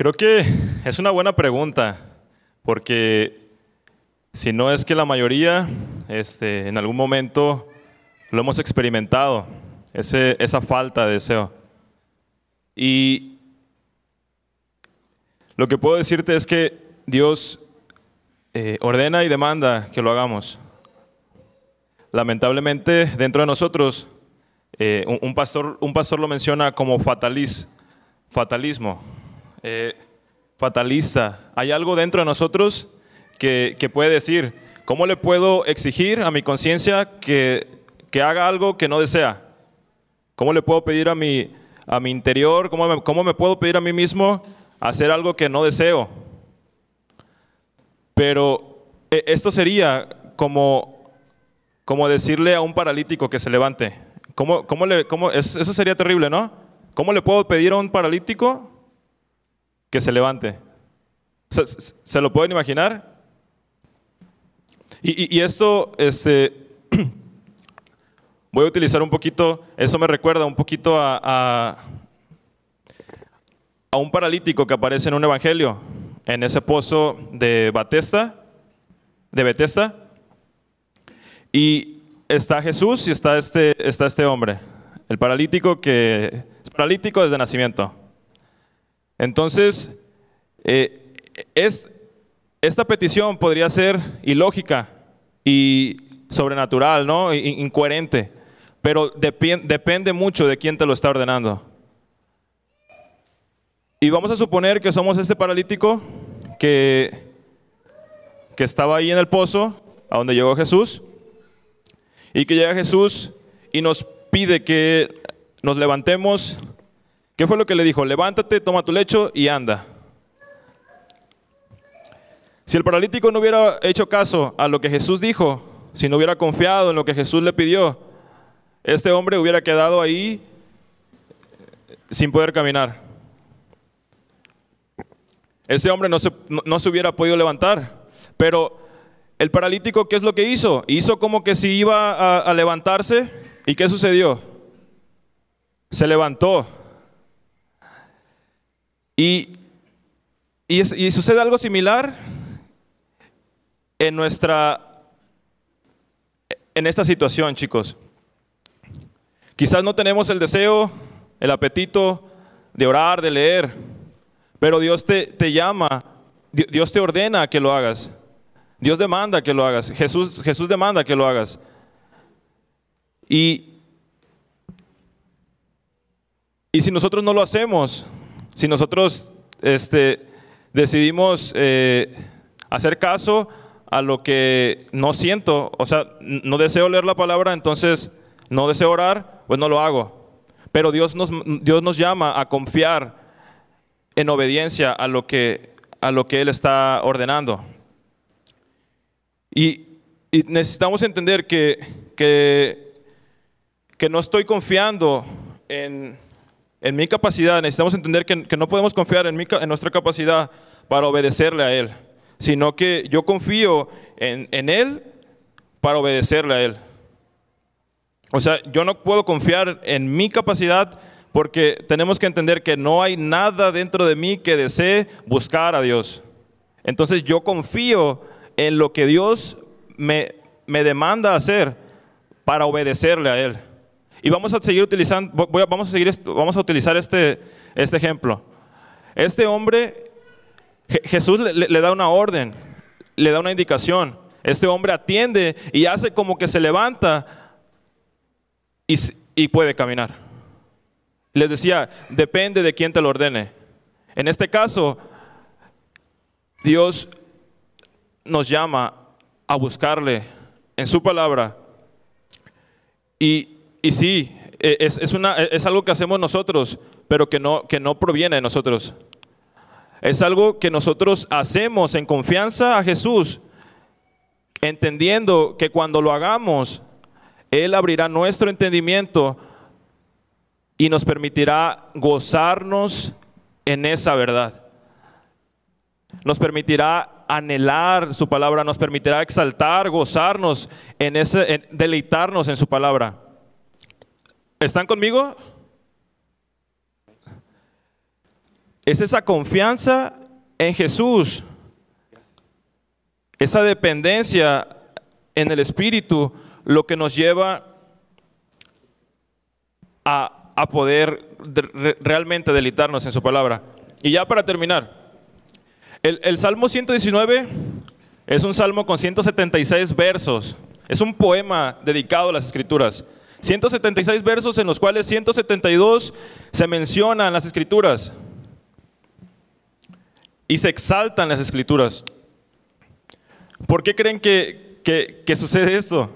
Creo que es una buena pregunta, porque si no es que la mayoría este, en algún momento lo hemos experimentado, esa falta de deseo. Y lo que puedo decirte es que Dios eh, ordena y demanda que lo hagamos. Lamentablemente, dentro de nosotros, eh, un, pastor, un pastor lo menciona como fataliz, fatalismo, eh, fatalista. Hay algo dentro de nosotros que, que, puede decir, ¿cómo le puedo exigir a mi conciencia que, que, haga algo que no desea? ¿Cómo le puedo pedir a mi, a mi interior, cómo me, cómo me puedo pedir a mí mismo hacer algo que no deseo? Pero esto sería como como decirle a un paralítico que se levante. ¿Cómo, cómo le, cómo, eso sería terrible, ¿no? ¿Cómo le puedo pedir a un paralítico que se levante? ¿Se, lo pueden imaginar? Y, esto, este, voy a utilizar un poquito, eso me recuerda un poquito a, a, a un paralítico que aparece en un evangelio, en ese pozo de Batesta, de Betesda. Y está Jesús y está este, está este hombre, el paralítico que es paralítico desde nacimiento. Entonces, eh, es, esta petición podría ser ilógica y sobrenatural, ¿no? incoherente, pero depende mucho de quién te lo está ordenando. Y vamos a suponer que somos este paralítico que, que estaba ahí en el pozo, a donde llegó Jesús, y que llega Jesús y nos pide que nos levantemos. ¿Qué fue lo que le dijo? Levántate, toma tu lecho y anda. Si el paralítico no hubiera hecho caso a lo que Jesús dijo, si no hubiera confiado en lo que Jesús le pidió, este hombre hubiera quedado ahí sin poder caminar. Ese hombre no se, no, se hubiera podido levantar. Pero el paralítico, ¿qué es lo que hizo? Hizo como que si iba a, levantarse. ¿Y qué sucedió? Se levantó. Y, y, sucede algo similar en nuestra, en esta situación, chicos. Quizás no tenemos el deseo, el apetito de orar, de leer, pero Dios te, te llama, Dios te ordena que lo hagas. Dios demanda que lo hagas. Jesús, Jesús demanda que lo hagas. Y, y si nosotros no lo hacemos, si nosotros este, decidimos eh, hacer caso a lo que no siento, o sea, no deseo leer la palabra, entonces no deseo orar, pues no lo hago. Pero Dios nos, Dios nos llama a confiar en obediencia a lo que, a lo que Él está ordenando. Y, necesitamos entender que, que, no estoy confiando en, mi capacidad, necesitamos entender que, no podemos confiar en, en, nuestra capacidad para obedecerle a Él, sino que yo confío en, en Él para obedecerle a Él. O sea, yo no puedo confiar en mi capacidad porque tenemos que entender que no hay nada dentro de mí que desee buscar a Dios. Entonces yo confío en lo que Dios me, me demanda hacer para obedecerle a Él. Y vamos a seguir utilizando, vamos a seguir, vamos a utilizar este, este ejemplo. Este hombre, Jesús le, da una orden, le da una indicación. Este hombre atiende y hace como que se levanta y, y puede caminar. Les decía, depende de quién te lo ordene. En este caso, Dios nos llama a buscarle en su palabra. Y, y sí, e, es, es, algo que hacemos nosotros, pero que no, que no proviene de nosotros. Es algo que nosotros hacemos en confianza a Jesús, entendiendo que cuando lo hagamos, Él abrirá nuestro entendimiento y nos permitirá gozarnos en esa verdad. Nos permitirá anhelar su palabra, nos permitirá exaltar, gozarnos en ese, deleitarnos en su palabra. ¿Están conmigo? Es esa confianza en Jesús, esa dependencia en el Espíritu, lo que nos lleva a, a poder de- re- realmente deleitarnos en su palabra. Y ya para terminar, el, el Salmo 119 es un salmo con 176 versos. Es un poema dedicado a las escrituras. 176 versos en los cuales 172 se mencionan las escrituras y se exaltan las escrituras. ¿Por qué creen que, que- sucede esto?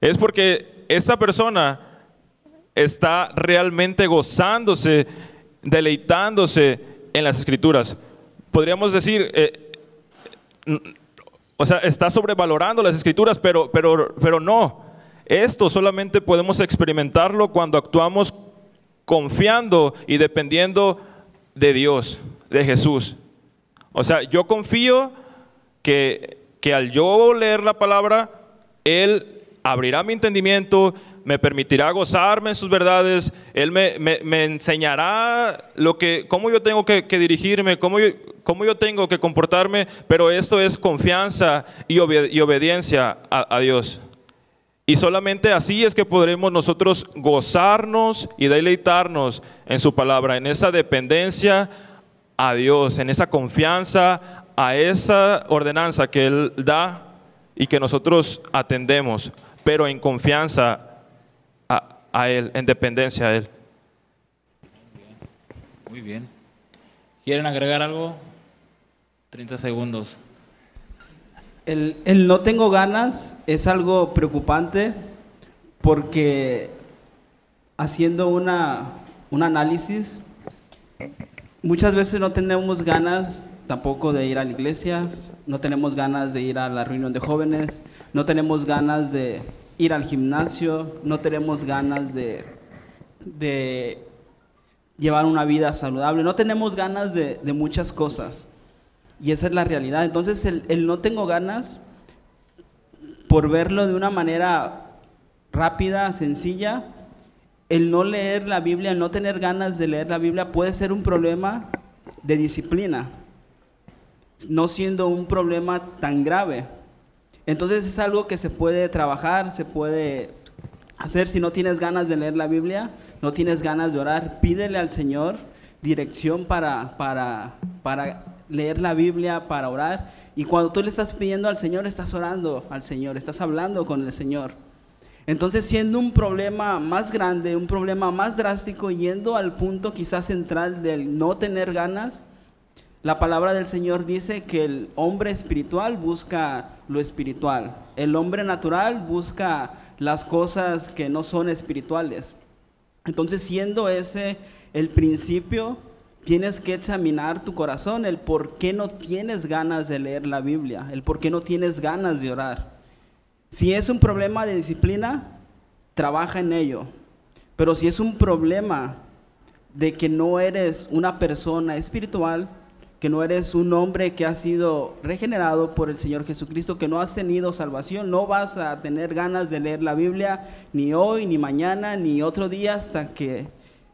Es porque esta persona está realmente gozándose, deleitándose en las escrituras. Podríamos decir, eh, o sea, está sobrevalorando las escrituras, pero, pero, pero no. Esto solamente podemos experimentarlo cuando actuamos confiando y dependiendo de Dios, de Jesús. O sea, yo confío que, que al yo leer la palabra, Él abrirá mi entendimiento, me permitirá gozarme en sus verdades, Él me, me- enseñará lo que, cómo yo tengo que, dirigirme, cómo yo, cómo yo tengo que comportarme, pero esto es confianza y, obediencia a Dios. Y solamente así es que podremos nosotros gozarnos y deleitarnos en su palabra, en esa dependencia a Dios, en esa confianza a esa ordenanza que Él da y que nosotros atendemos, pero en confianza a, a Él, en dependencia a Él. Muy bien. ¿Quieren agregar algo? 30 segundos. El, el no tengo ganas es algo preocupante porque haciendo una, un análisis, muchas veces no tenemos ganas tampoco de ir a la iglesia, no tenemos ganas de ir a la reunión de jóvenes, no tenemos ganas de ir al gimnasio, no tenemos ganas de, llevar una vida saludable, no tenemos ganas de muchas cosas. Y esa es la realidad. Entonces el, el no tengo ganas, por verlo de una manera rápida, sencilla, el no leer la Biblia, el no tener ganas de leer la Biblia puede ser un problema de disciplina, no siendo un problema tan grave. Entonces es algo que se puede trabajar, se puede hacer si no tienes ganas de leer la Biblia, no tienes ganas de orar, pídele al Señor dirección para, para, para leer la Biblia, para orar. Y cuando tú le estás pidiendo al Señor, estás orando al Señor, estás hablando con el Señor. Entonces, siendo un problema más grande, un problema más drástico, yendo al punto quizás central del no tener ganas, la palabra del Señor dice que el hombre espiritual busca lo espiritual, el hombre natural busca las cosas que no son espirituales. Entonces, siendo ese el principio, tienes que examinar tu corazón, el por qué no tienes ganas de leer la Biblia, el por qué no tienes ganas de orar. Si es un problema de disciplina, trabaja en ello. Pero si es un problema de que no eres una persona espiritual, que no eres un hombre que ha sido regenerado por el Señor Jesucristo, que no has tenido salvación, no vas a tener ganas de leer la Biblia ni hoy, ni mañana, ni otro día hasta que,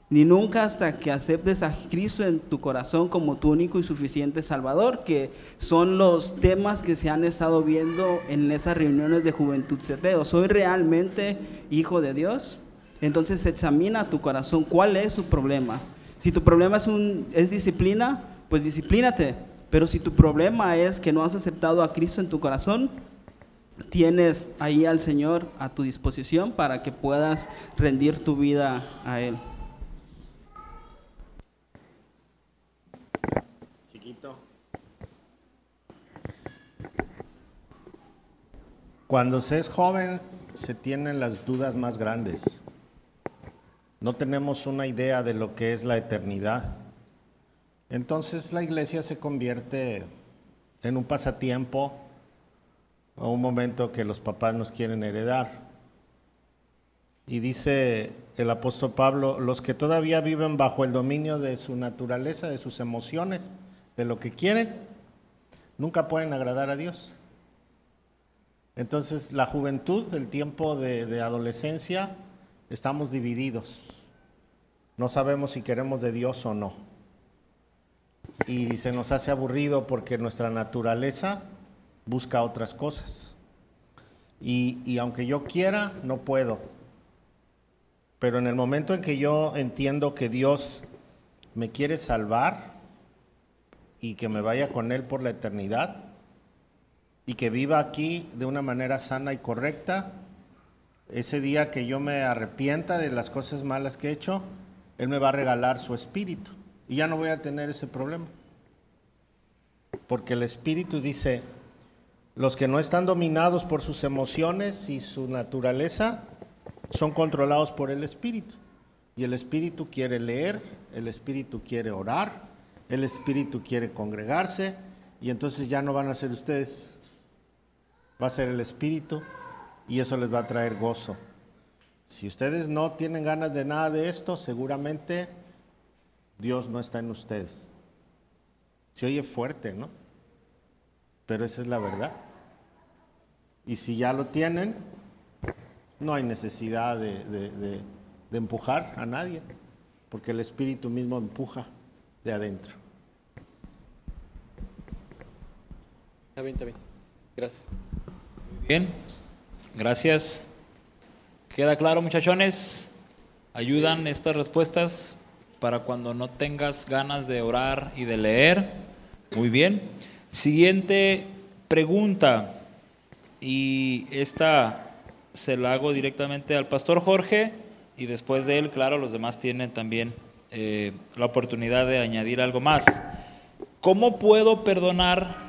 ni nunca hasta que aceptes a Cristo en tu corazón como tu único y suficiente Salvador, que son los temas que se han estado viendo en esas reuniones de Juventud Ceteo. ¿Soy realmente hijo de Dios? Entonces examina tu corazón, ¿cuál es su problema? Si tu problema es, un, es disciplina, pues disciplínate. Pero si tu problema es que no has aceptado a Cristo en tu corazón, tienes ahí al Señor a tu disposición para que puedas rendir tu vida a Él. Cuando se es joven se tienen las dudas más grandes. No tenemos una idea de lo que es la eternidad. Entonces la iglesia se convierte en un pasatiempo o un momento que los papás nos quieren heredar. Y dice el apóstol Pablo, los que todavía viven bajo el dominio de su naturaleza, de sus emociones, de lo que quieren, nunca pueden agradar a Dios. Entonces la juventud, el tiempo de, adolescencia, estamos divididos. No sabemos si queremos de Dios o no. y se nos hace aburrido porque nuestra naturaleza busca otras cosas. Y, y aunque yo quiera, no puedo. Pero en el momento en que yo entiendo que Dios me quiere salvar y que me vaya con Él por la eternidad y que viva aquí de una manera sana y correcta, ese día que yo me arrepienta de las cosas malas que he hecho, Él me va a regalar su espíritu y ya no voy a tener ese problema. Porque el espíritu dice, los que no están dominados por sus emociones y su naturaleza son controlados por el espíritu. Y el espíritu quiere leer, el espíritu quiere orar, el espíritu quiere congregarse y entonces ya no van a ser ustedes, va a ser el espíritu y eso les va a traer gozo. Si ustedes no tienen ganas de nada de esto, seguramente Dios no está en ustedes. Se oye fuerte, ¿no? Pero esa es la verdad. Y si ya lo tienen, no hay necesidad de, empujar a nadie, porque el Espíritu mismo empuja de adentro. Está bien, está bien. Gracias. Bien, gracias. ¿Queda claro, muchachones? ¿Ayudan estas respuestas para cuando no tengas ganas de orar y de leer? Muy bien. Siguiente pregunta. Y esta se la hago directamente al pastor Jorge y después de él, claro, los demás tienen también eh, la oportunidad de añadir algo más. ¿Cómo puedo perdonar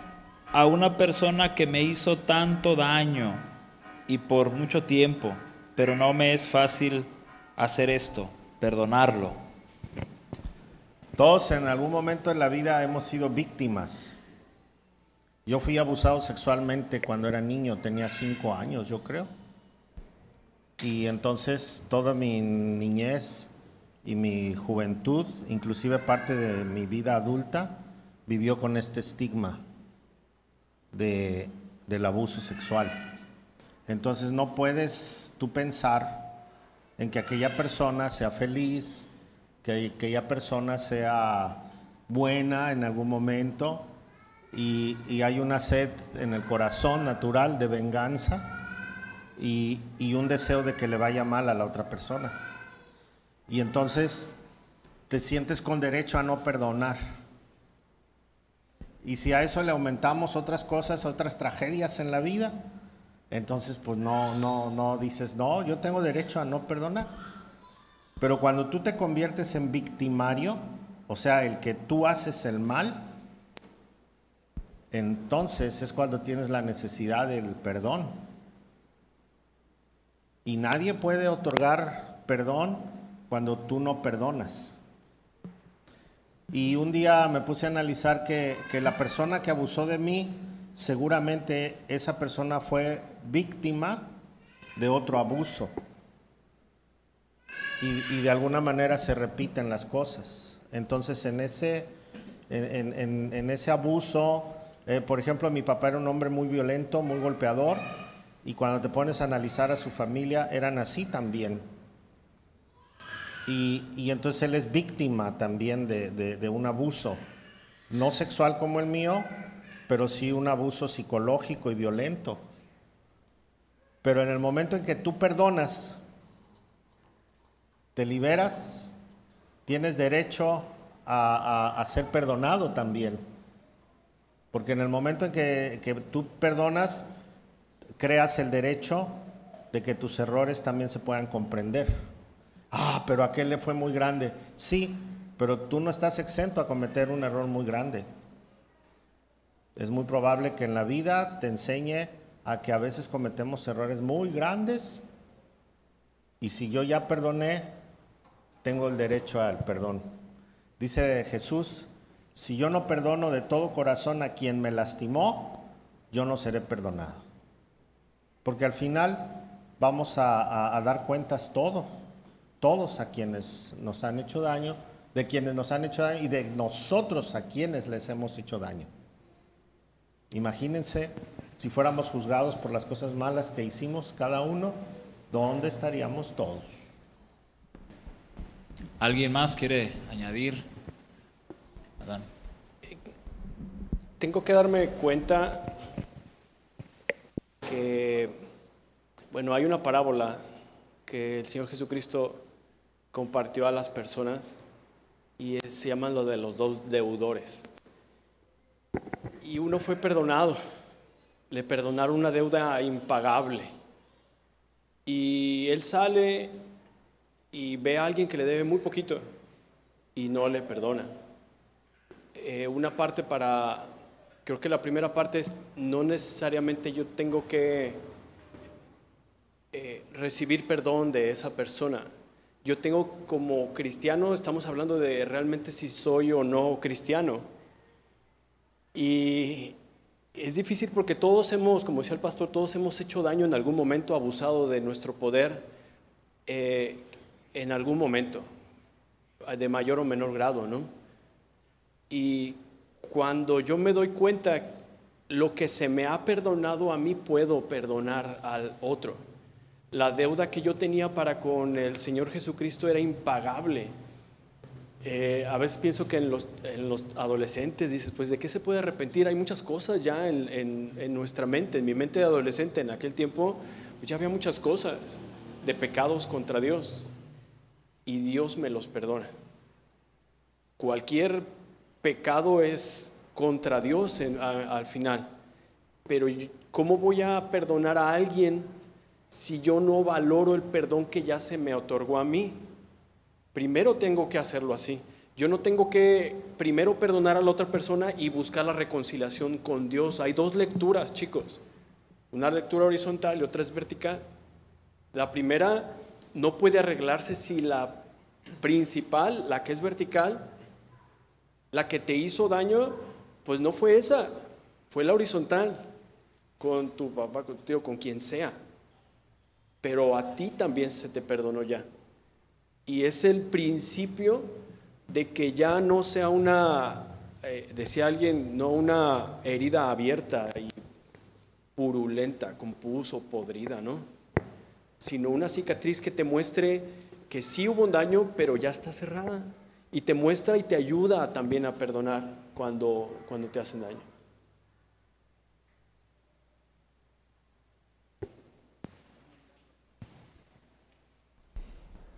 a una persona que me hizo tanto daño y por mucho tiempo, pero no me es fácil hacer esto, perdonarlo? Todos en algún momento en la vida hemos sido víctimas. Yo fui abusado sexualmente cuando era niño, tenía cinco años, yo creo. Y entonces toda mi niñez y mi juventud, inclusive parte de mi vida adulta, vivió con este estigma de, del abuso sexual. Entonces no puedes tú pensar en que aquella persona sea feliz, que aquella persona sea buena en algún momento y, hay una sed en el corazón natural de venganza y, y un deseo de que le vaya mal a la otra persona. Y entonces te sientes con derecho a no perdonar. Y si a eso le aumentamos otras cosas, otras tragedias en la vida, entonces pues no, no, no dices, no, yo tengo derecho a no perdonar. Pero cuando tú te conviertes en victimario, o sea, el que tú haces el mal, entonces es cuando tienes la necesidad del perdón. Y nadie puede otorgar perdón cuando tú no perdonas. Y un día me puse a analizar que, la persona que abusó de mí, seguramente esa persona fue víctima de otro abuso. Y, de alguna manera se repiten las cosas. Entonces en ese, en ese abuso, eh, por ejemplo, mi papá era un hombre muy violento, muy golpeador, y cuando te pones a analizar a su familia, eran así también. Y, entonces él es víctima también de, un abuso, no sexual como el mío, pero sí un abuso psicológico y violento. Pero en el momento en que tú perdonas, te liberas, tienes derecho a, ser perdonado también. Porque en el momento en que tú perdonas, creas el derecho de que tus errores también se puedan comprender. Ah, pero aquel le fue muy grande. Sí, pero tú no estás exento a cometer un error muy grande. Es muy probable que en la vida te enseñe a que a veces cometemos errores muy grandes y si yo ya perdoné, tengo el derecho al perdón. Dice Jesús, si yo no perdono de todo corazón a quien me lastimó, yo no seré perdonado. Porque al final vamos a, a- dar cuentas todos, todos a quienes nos han hecho daño, de quienes nos han hecho daño y de nosotros a quienes les hemos hecho daño. Imagínense si fuéramos juzgados por las cosas malas que hicimos cada uno, ¿dónde estaríamos todos? ¿Alguien más quiere añadir? Adán. tengo que darme cuenta que, bueno, hay una parábola que el Señor Jesucristo compartió a las personas y se llama lo de los dos deudores. Y uno fue perdonado, le perdonaron una deuda impagable. Y él sale y ve a alguien que le debe muy poquito y no le perdona. Eh, una parte para, creo que la primera parte es no necesariamente yo tengo que eh, recibir perdón de esa persona. Yo tengo como cristiano, estamos hablando de realmente si soy o no cristiano. Y es difícil porque todos hemos, como decía el pastor, todos hemos hecho daño en algún momento, abusado de nuestro poder eh, en algún momento, de mayor o menor grado, ¿no? Y cuando yo me doy cuenta, lo que se me ha perdonado a mí, puedo perdonar al otro. La deuda que yo tenía para con el Señor Jesucristo era impagable. Eh, a veces pienso que en los, en los adolescentes dices, pues de qué se puede arrepentir? Hay muchas cosas ya en, nuestra mente, en mi mente de adolescente en aquel tiempo, pues ya había muchas cosas de pecados contra Dios y Dios me los perdona. Cualquier pecado es contra Dios al final, pero ¿cómo voy a perdonar a alguien si yo no valoro el perdón que ya se me otorgó a mí? Primero tengo que hacerlo así. Yo no tengo que primero perdonar a la otra persona y buscar la reconciliación con Dios. Hay dos lecturas, chicos. Una lectura horizontal y otra es vertical. La primera no puede arreglarse si la principal, la que es vertical, la que te hizo daño, pues no fue esa, fue la horizontal, con tu papá, con tu tío, con quien sea. Pero a ti también se te perdonó ya. Y es el principio de que ya no sea una, eh, decía alguien, no una herida abierta y purulenta, con pus o podrida, ¿no? Sino una cicatriz que te muestre que sí hubo un daño, pero ya está cerrada. Y te muestra y te ayuda también a perdonar cuando, cuando te hacen daño.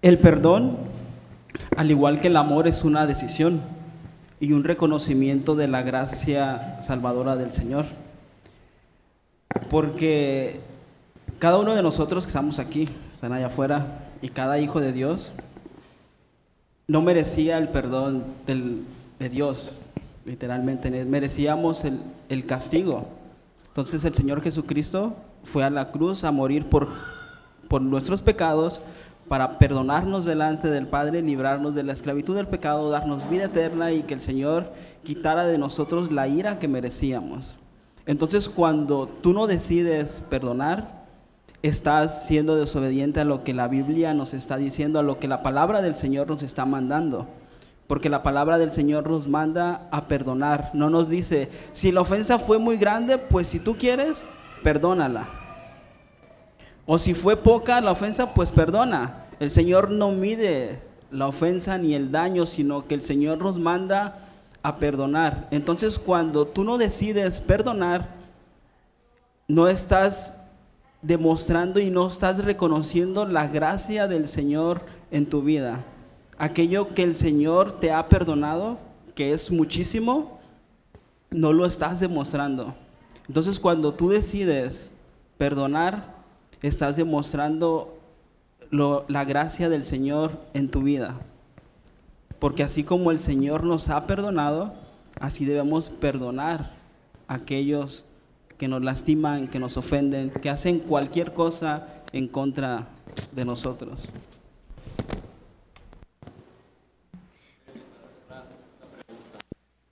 El perdón, al igual que el amor, es una decisión y un reconocimiento de la gracia salvadora del Señor. Porque cada uno de nosotros que estamos aquí, están allá afuera, y cada hijo de Dios, no merecía el perdón de Dios, literalmente, merecíamos el, el castigo. Entonces el Señor Jesucristo fue a la cruz a morir por, por nuestros pecados, para perdonarnos delante del Padre, librarnos de la esclavitud del pecado, darnos vida eterna y que el Señor quitara de nosotros la ira que merecíamos. Entonces cuando tú no decides perdonar, estás siendo desobediente a lo que la Biblia nos está diciendo, a lo que la palabra del Señor nos está mandando. Porque la palabra del Señor nos manda a perdonar. No nos dice, si la ofensa fue muy grande, pues si tú quieres, perdónala. O si fue poca la ofensa, pues perdona. El Señor no mide la ofensa ni el daño, sino que el Señor nos manda a perdonar. Entonces cuando tú no decides perdonar, no estás demostrando y no estás reconociendo la gracia del Señor en tu vida. Aquello que el Señor te ha perdonado, que es muchísimo, no lo estás demostrando. Entonces cuando tú decides perdonar, estás demostrando lo- la gracia del Señor en tu vida. Porque así como el Señor nos ha perdonado, así debemos perdonar a aquellos que nos lastiman, que nos ofenden, que hacen cualquier cosa en contra de nosotros.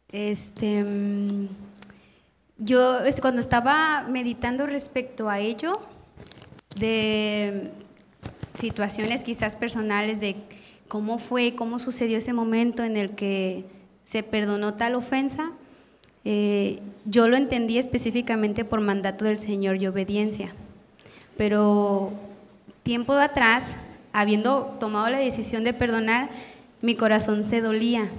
Este, mm, yo este, cuando estaba meditando respecto a ello, de situaciones quizás personales de cómo fue, cómo sucedió ese momento en el que se perdonó tal ofensa, eh, yo lo entendí específicamente por mandato del Señor y obediencia. Pero tiempo atrás, habiendo tomado la decisión de perdonar, mi corazón se dolía.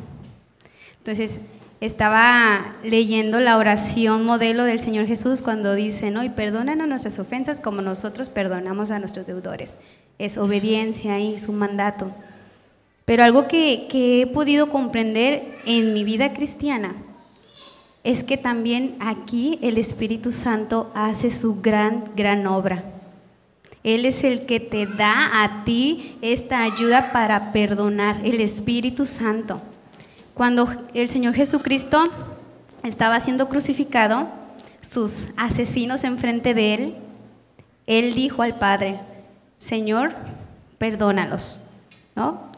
Entonces, estaba leyendo la oración modelo del Señor Jesús cuando dice, ¿no? Y perdónanos nuestras ofensas como nosotros perdonamos a nuestros deudores. Es obediencia y su mandato. Pero algo que, que he podido comprender en mi vida cristiana es que también aquí el Espíritu Santo hace su gran, gran obra. Él es el que te da a ti esta ayuda para perdonar, el Espíritu Santo. Cuando el Señor Jesucristo estaba siendo crucificado, sus asesinos enfrente de él, él dijo al Padre, Señor, perdónalos, ¿no?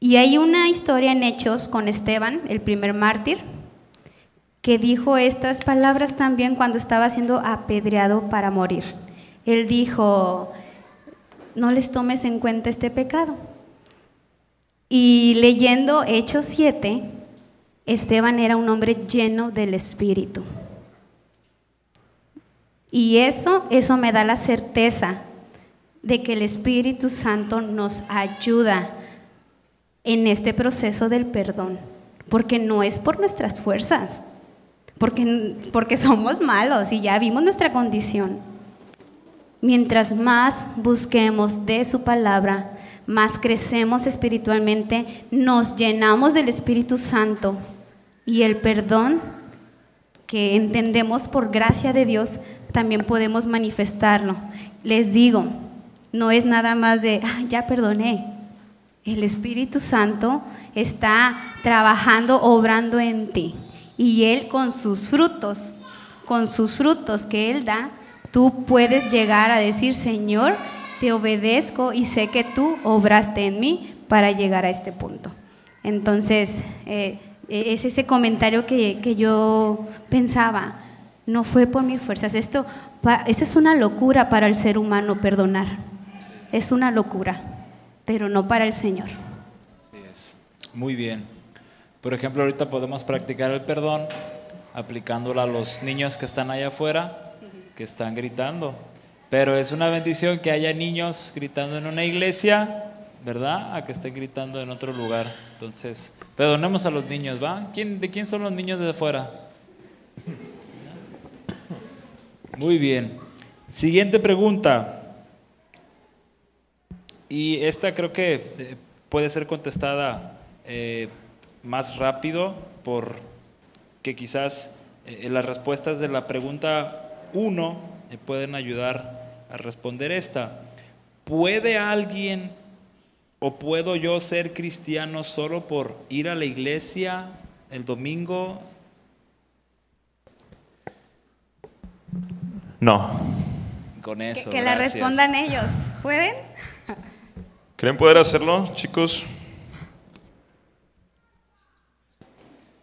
Y hay una historia en Hechos con Esteban, el primer mártir, que dijo estas palabras también cuando estaba siendo apedreado para morir. Él dijo, no les tomes en cuenta este pecado. Y leyendo Hechos 7, Esteban era un hombre lleno del Espíritu. Y eso, eso me da la certeza de que el Espíritu Santo nos ayuda en este proceso del perdón, porque no es por nuestras fuerzas, porque, porque somos malos y ya vimos nuestra condición. Mientras más busquemos de su palabra, más crecemos espiritualmente, nos llenamos del Espíritu Santo y el perdón que entendemos por gracia de Dios, también podemos manifestarlo. Les digo, no es nada más de, ah, ya perdoné. El Espíritu Santo está trabajando, obrando en ti. Y Él con sus frutos, con sus frutos que Él da, tú puedes llegar a decir, Señor, te obedezco y sé que tú obraste en mí para llegar a este punto. Entonces, eh, e-, es ese comentario que, que, yo pensaba, no fue por mis fuerzas. Esto, es una locura para el ser humano perdonar. Es una locura, pero no para el Señor. Así es. Muy bien. Por ejemplo, ahorita podemos practicar el perdón aplicándolo a los niños que están allá afuera, que están gritando. Pero es una bendición que haya niños gritando en una iglesia, ¿verdad? A que estén gritando en otro lugar. Entonces, perdonemos a los niños, ¿va? ¿Quién, ¿De quién son los niños de afuera? Muy bien. Siguiente pregunta. Y esta creo que eh, puede ser contestada eh, más rápido por que quizás eh, las respuestas de la pregunta 1 pueden ayudar a responder esta. ¿Puede alguien o puedo yo ser cristiano solo por ir a la iglesia el domingo? No. Con eso. Que, que la respondan ellos. ¿Pueden? ¿Creen poder hacerlo, chicos?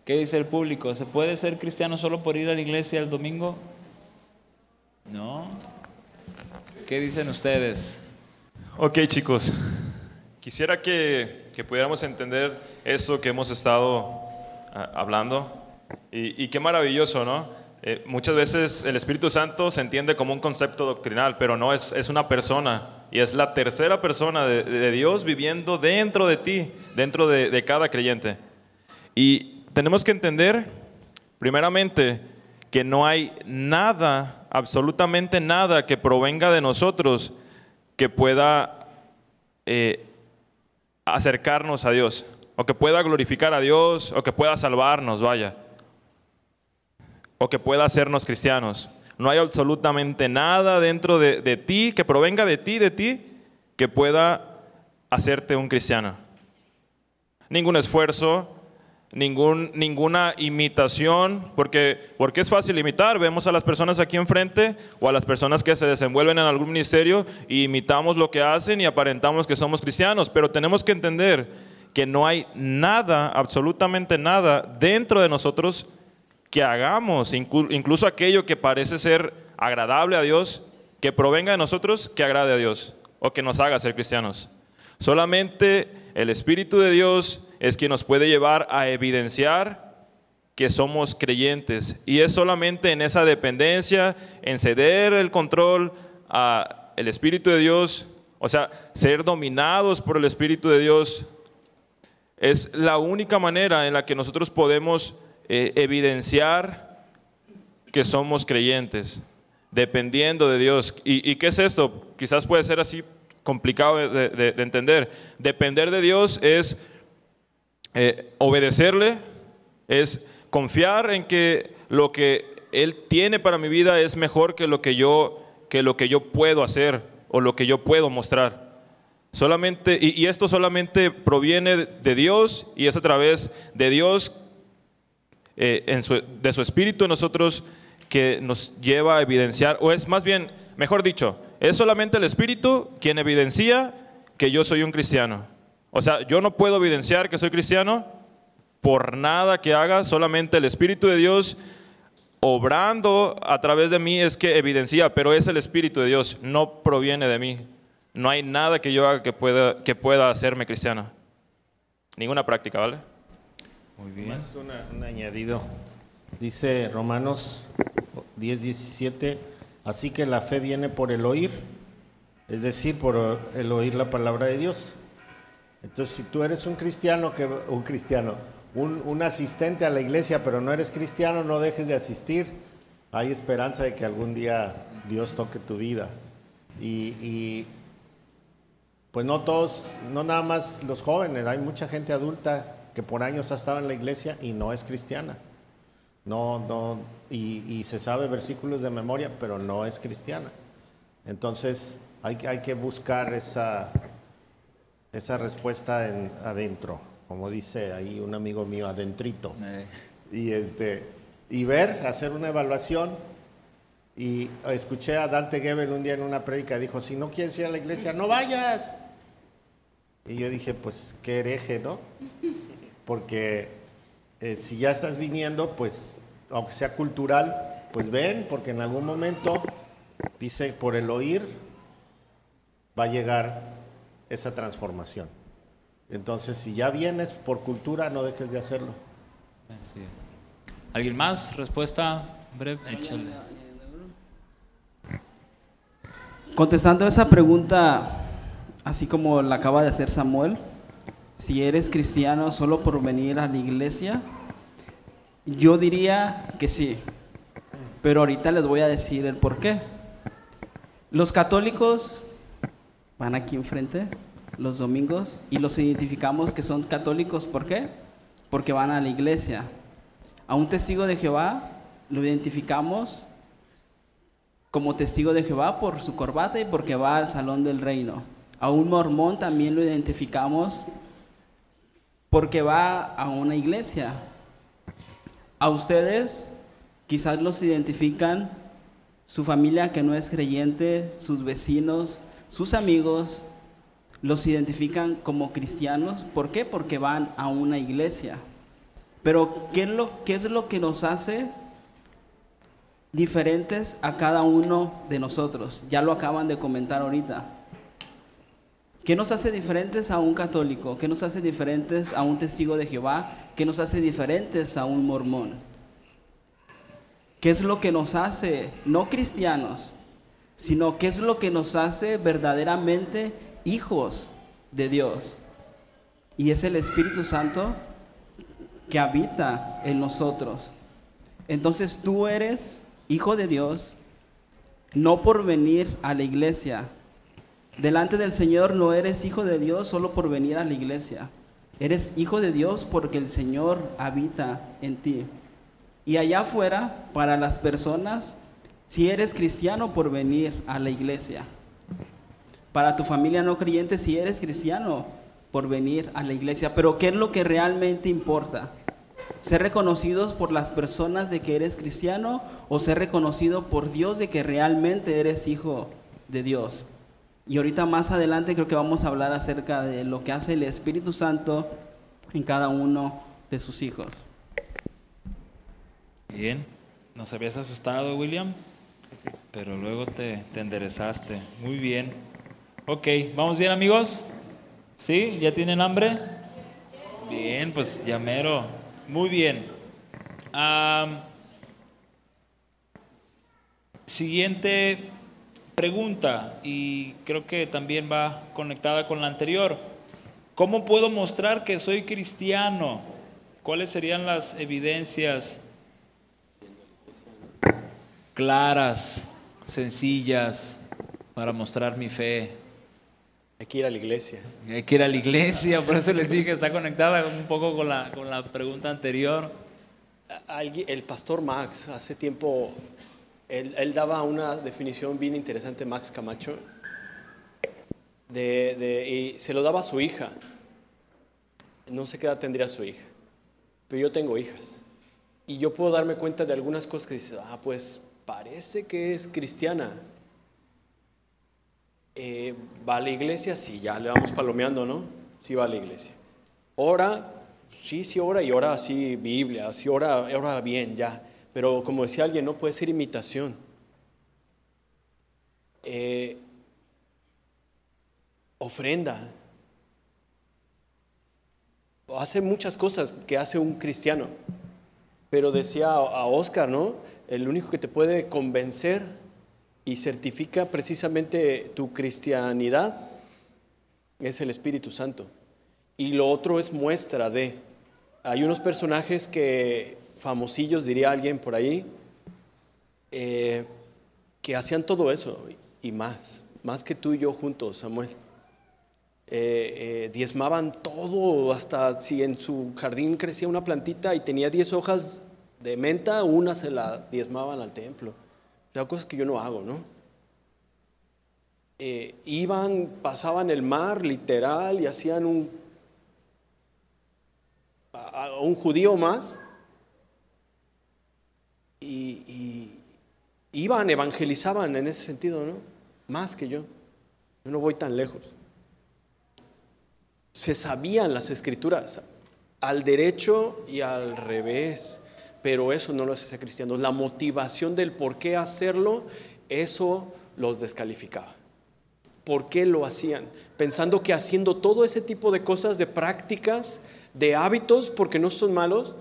¿Qué dice el público? ¿Se puede ser cristiano solo por ir a la iglesia el domingo? No. ¿Qué dicen ustedes? Ok chicos, quisiera que, que pudiéramos entender eso que hemos estado uh, hablando y, y, qué maravilloso, ¿no? Eh, muchas veces el Espíritu Santo se entiende como un concepto doctrinal, pero no, es, es una persona y es la tercera persona de, de Dios viviendo dentro de ti, dentro de, de cada creyente. Y tenemos que entender, primeramente, que no hay nada, absolutamente nada que provenga de nosotros que pueda eh, acercarnos a Dios, o que pueda glorificar a Dios, o que pueda salvarnos, vaya, o que pueda hacernos cristianos. No hay absolutamente nada dentro de, de ti, que provenga de ti, de ti, que pueda hacerte un cristiano. Ningún esfuerzo, ningún, ninguna imitación, porque, porque es fácil imitar. Vemos a las personas aquí enfrente o a las personas que se desenvuelven en algún ministerio y imitamos lo que hacen y aparentamos que somos cristianos, pero tenemos que entender que no hay nada, absolutamente nada dentro de nosotros que hagamos, incluso aquello que parece ser agradable a Dios, que provenga de nosotros, que agrade a Dios o que nos haga ser cristianos. Solamente el Espíritu de Dios es quien nos puede llevar a evidenciar que somos creyentes. Y es solamente en esa dependencia, en ceder el control al Espíritu de Dios, o sea, ser dominados por el Espíritu de Dios, es la única manera en la que nosotros podemos eh, evidenciar que somos creyentes, dependiendo de Dios. ¿Y, qué es esto? Quizás puede ser así complicado de, entender. Depender de Dios es eh, obedecerle, es confiar en que lo que Él tiene para mi vida es mejor que lo que yo, que lo que yo puedo hacer o lo que yo puedo mostrar. Solamente, y, esto solamente proviene de Dios y es a través de Dios, eh, de su Espíritu en nosotros, que nos lleva a evidenciar, o es más bien, mejor dicho, es solamente el Espíritu quien evidencia que yo soy un cristiano. O sea, yo no puedo evidenciar que soy cristiano por nada que haga, solamente el Espíritu de Dios obrando a través de mí es que evidencia, pero es el Espíritu de Dios, no proviene de mí. No hay nada que yo haga que pueda, que pueda hacerme cristiano. Ninguna práctica, ¿vale? Muy bien. Más un añadido. Dice Romanos 10, 17, así que la fe viene por el oír, es decir, por el oír la palabra de Dios. Entonces, si tú eres un cristiano, que, un cristiano, un, un asistente a la iglesia, pero no eres cristiano, no dejes de asistir. Hay esperanza de que algún día Dios toque tu vida. Y, pues no todos, no nada más los jóvenes, hay mucha gente adulta que por años ha estado en la iglesia y no es cristiana. No, no, y, se sabe versículos de memoria, pero no es cristiana. Entonces hay, hay que buscar esa, esa respuesta en, adentro, como dice ahí un amigo mío, adentrito. Eh. Y, este, y ver, hacer una evaluación. Y escuché a Dante Gebel un día en una prédica, dijo, si no quieres ir a la iglesia, no vayas. Y yo dije, pues qué hereje, ¿no? Porque eh, si ya estás viniendo, pues aunque sea cultural, pues ven, porque en algún momento, dice, por el oír va a llegar esa transformación. Entonces, si ya vienes por cultura, no dejes de hacerlo. ¿Alguien más? Respuesta breve. Contestando esa pregunta, así como la acaba de hacer Samuel, si eres cristiano solo por venir a la iglesia, yo diría que sí, pero ahorita les voy a decir el por qué. Los católicos van aquí enfrente los domingos y los identificamos que son católicos, ¿por qué? Porque van a la iglesia. A un testigo de Jehová lo identificamos como testigo de Jehová por su corbata y porque va al salón del reino. A un mormón también lo identificamos porque va a una iglesia. A ustedes quizás los identifican su familia que no es creyente, sus vecinos, sus amigos, los identifican como cristianos. ¿Por qué? Porque van a una iglesia. Pero ¿qué es lo, qué es lo que nos hace diferentes a cada uno de nosotros? Ya lo acaban de comentar ahorita. ¿Qué nos hace diferentes a un católico? ¿Qué nos hace diferentes a un testigo de Jehová? ¿Qué nos hace diferentes a un mormón? ¿Qué es lo que nos hace, no cristianos, sino qué es lo que nos hace verdaderamente hijos de Dios? Y es el Espíritu Santo que habita en nosotros. Entonces tú eres hijo de Dios, no por venir a la iglesia, Delante del Señor no eres hijo de Dios solo por venir a la iglesia. Eres hijo de Dios porque el Señor habita en ti. Y allá afuera, para las personas, si eres cristiano por venir a la iglesia. Para tu familia no creyente, si eres cristiano por venir a la iglesia. Pero ¿qué es lo que realmente importa? ¿Ser reconocidos por las personas de que eres cristiano o ser reconocido por Dios de que realmente eres hijo de Dios? Y ahorita más adelante creo que vamos a hablar acerca de lo que hace el Espíritu Santo en cada uno de sus hijos. Bien, nos habías asustado, William, pero luego te, te enderezaste. Muy bien. Ok, ¿vamos bien amigos? ¿Sí? ¿Ya tienen hambre? Bien, pues llamero. Muy bien. siguiente pregunta, y creo que también va conectada con la anterior. ¿Cómo puedo mostrar que soy cristiano? ¿cuáles serían las evidencias claras, sencillas, para mostrar mi fe? Hay que ir a la iglesia. Hay que ir a la iglesia, por eso les dije que está conectada un poco con la, con la pregunta anterior. El pastor Max, hace tiempo, él, él daba una definición bien interesante, Max Camacho, de, de- y se lo daba a su hija. No sé qué edad tendría su hija, pero yo tengo hijas. Y yo puedo darme cuenta de algunas cosas que dices, ah, pues parece que es cristiana. Eh, ¿Va a la iglesia? Sí, ya le vamos palomeando, ¿no? Sí va a la iglesia. Ora, sí, sí ora y ora así Biblia, sí ora, ora bien, ya. Pero como decía alguien, no puede ser imitación. Eh, ofrenda. Hace muchas cosas que hace un cristiano. Pero decía a Oscar, ¿no? El único que te puede convencer y certifica precisamente tu cristianidad es el Espíritu Santo. Y lo otro es muestra de. Hay unos personajes que, famosillos diría alguien por ahí, eh, que hacían todo eso y más, más que tú y yo juntos, Samuel. Eh, eh, diezmaban todo, hasta si en su jardín crecía una plantita y tenía 10 hojas de menta, una se la diezmaban al templo. O sea, cosas que yo no hago, ¿no? Eh, iban, pasaban el mar literal y hacían un, un judío más y, y iban, evangelizaban en ese sentido, ¿no? Más que yo. Yo no voy tan lejos se sabían las escrituras al derecho y al revés, pero eso no los hacía cristianos. La motivación del por qué hacerlo, eso los descalificaba. ¿Por qué lo hacían? Pensando que haciendo todo ese tipo de cosas, de prácticas, de hábitos, porque no son malos,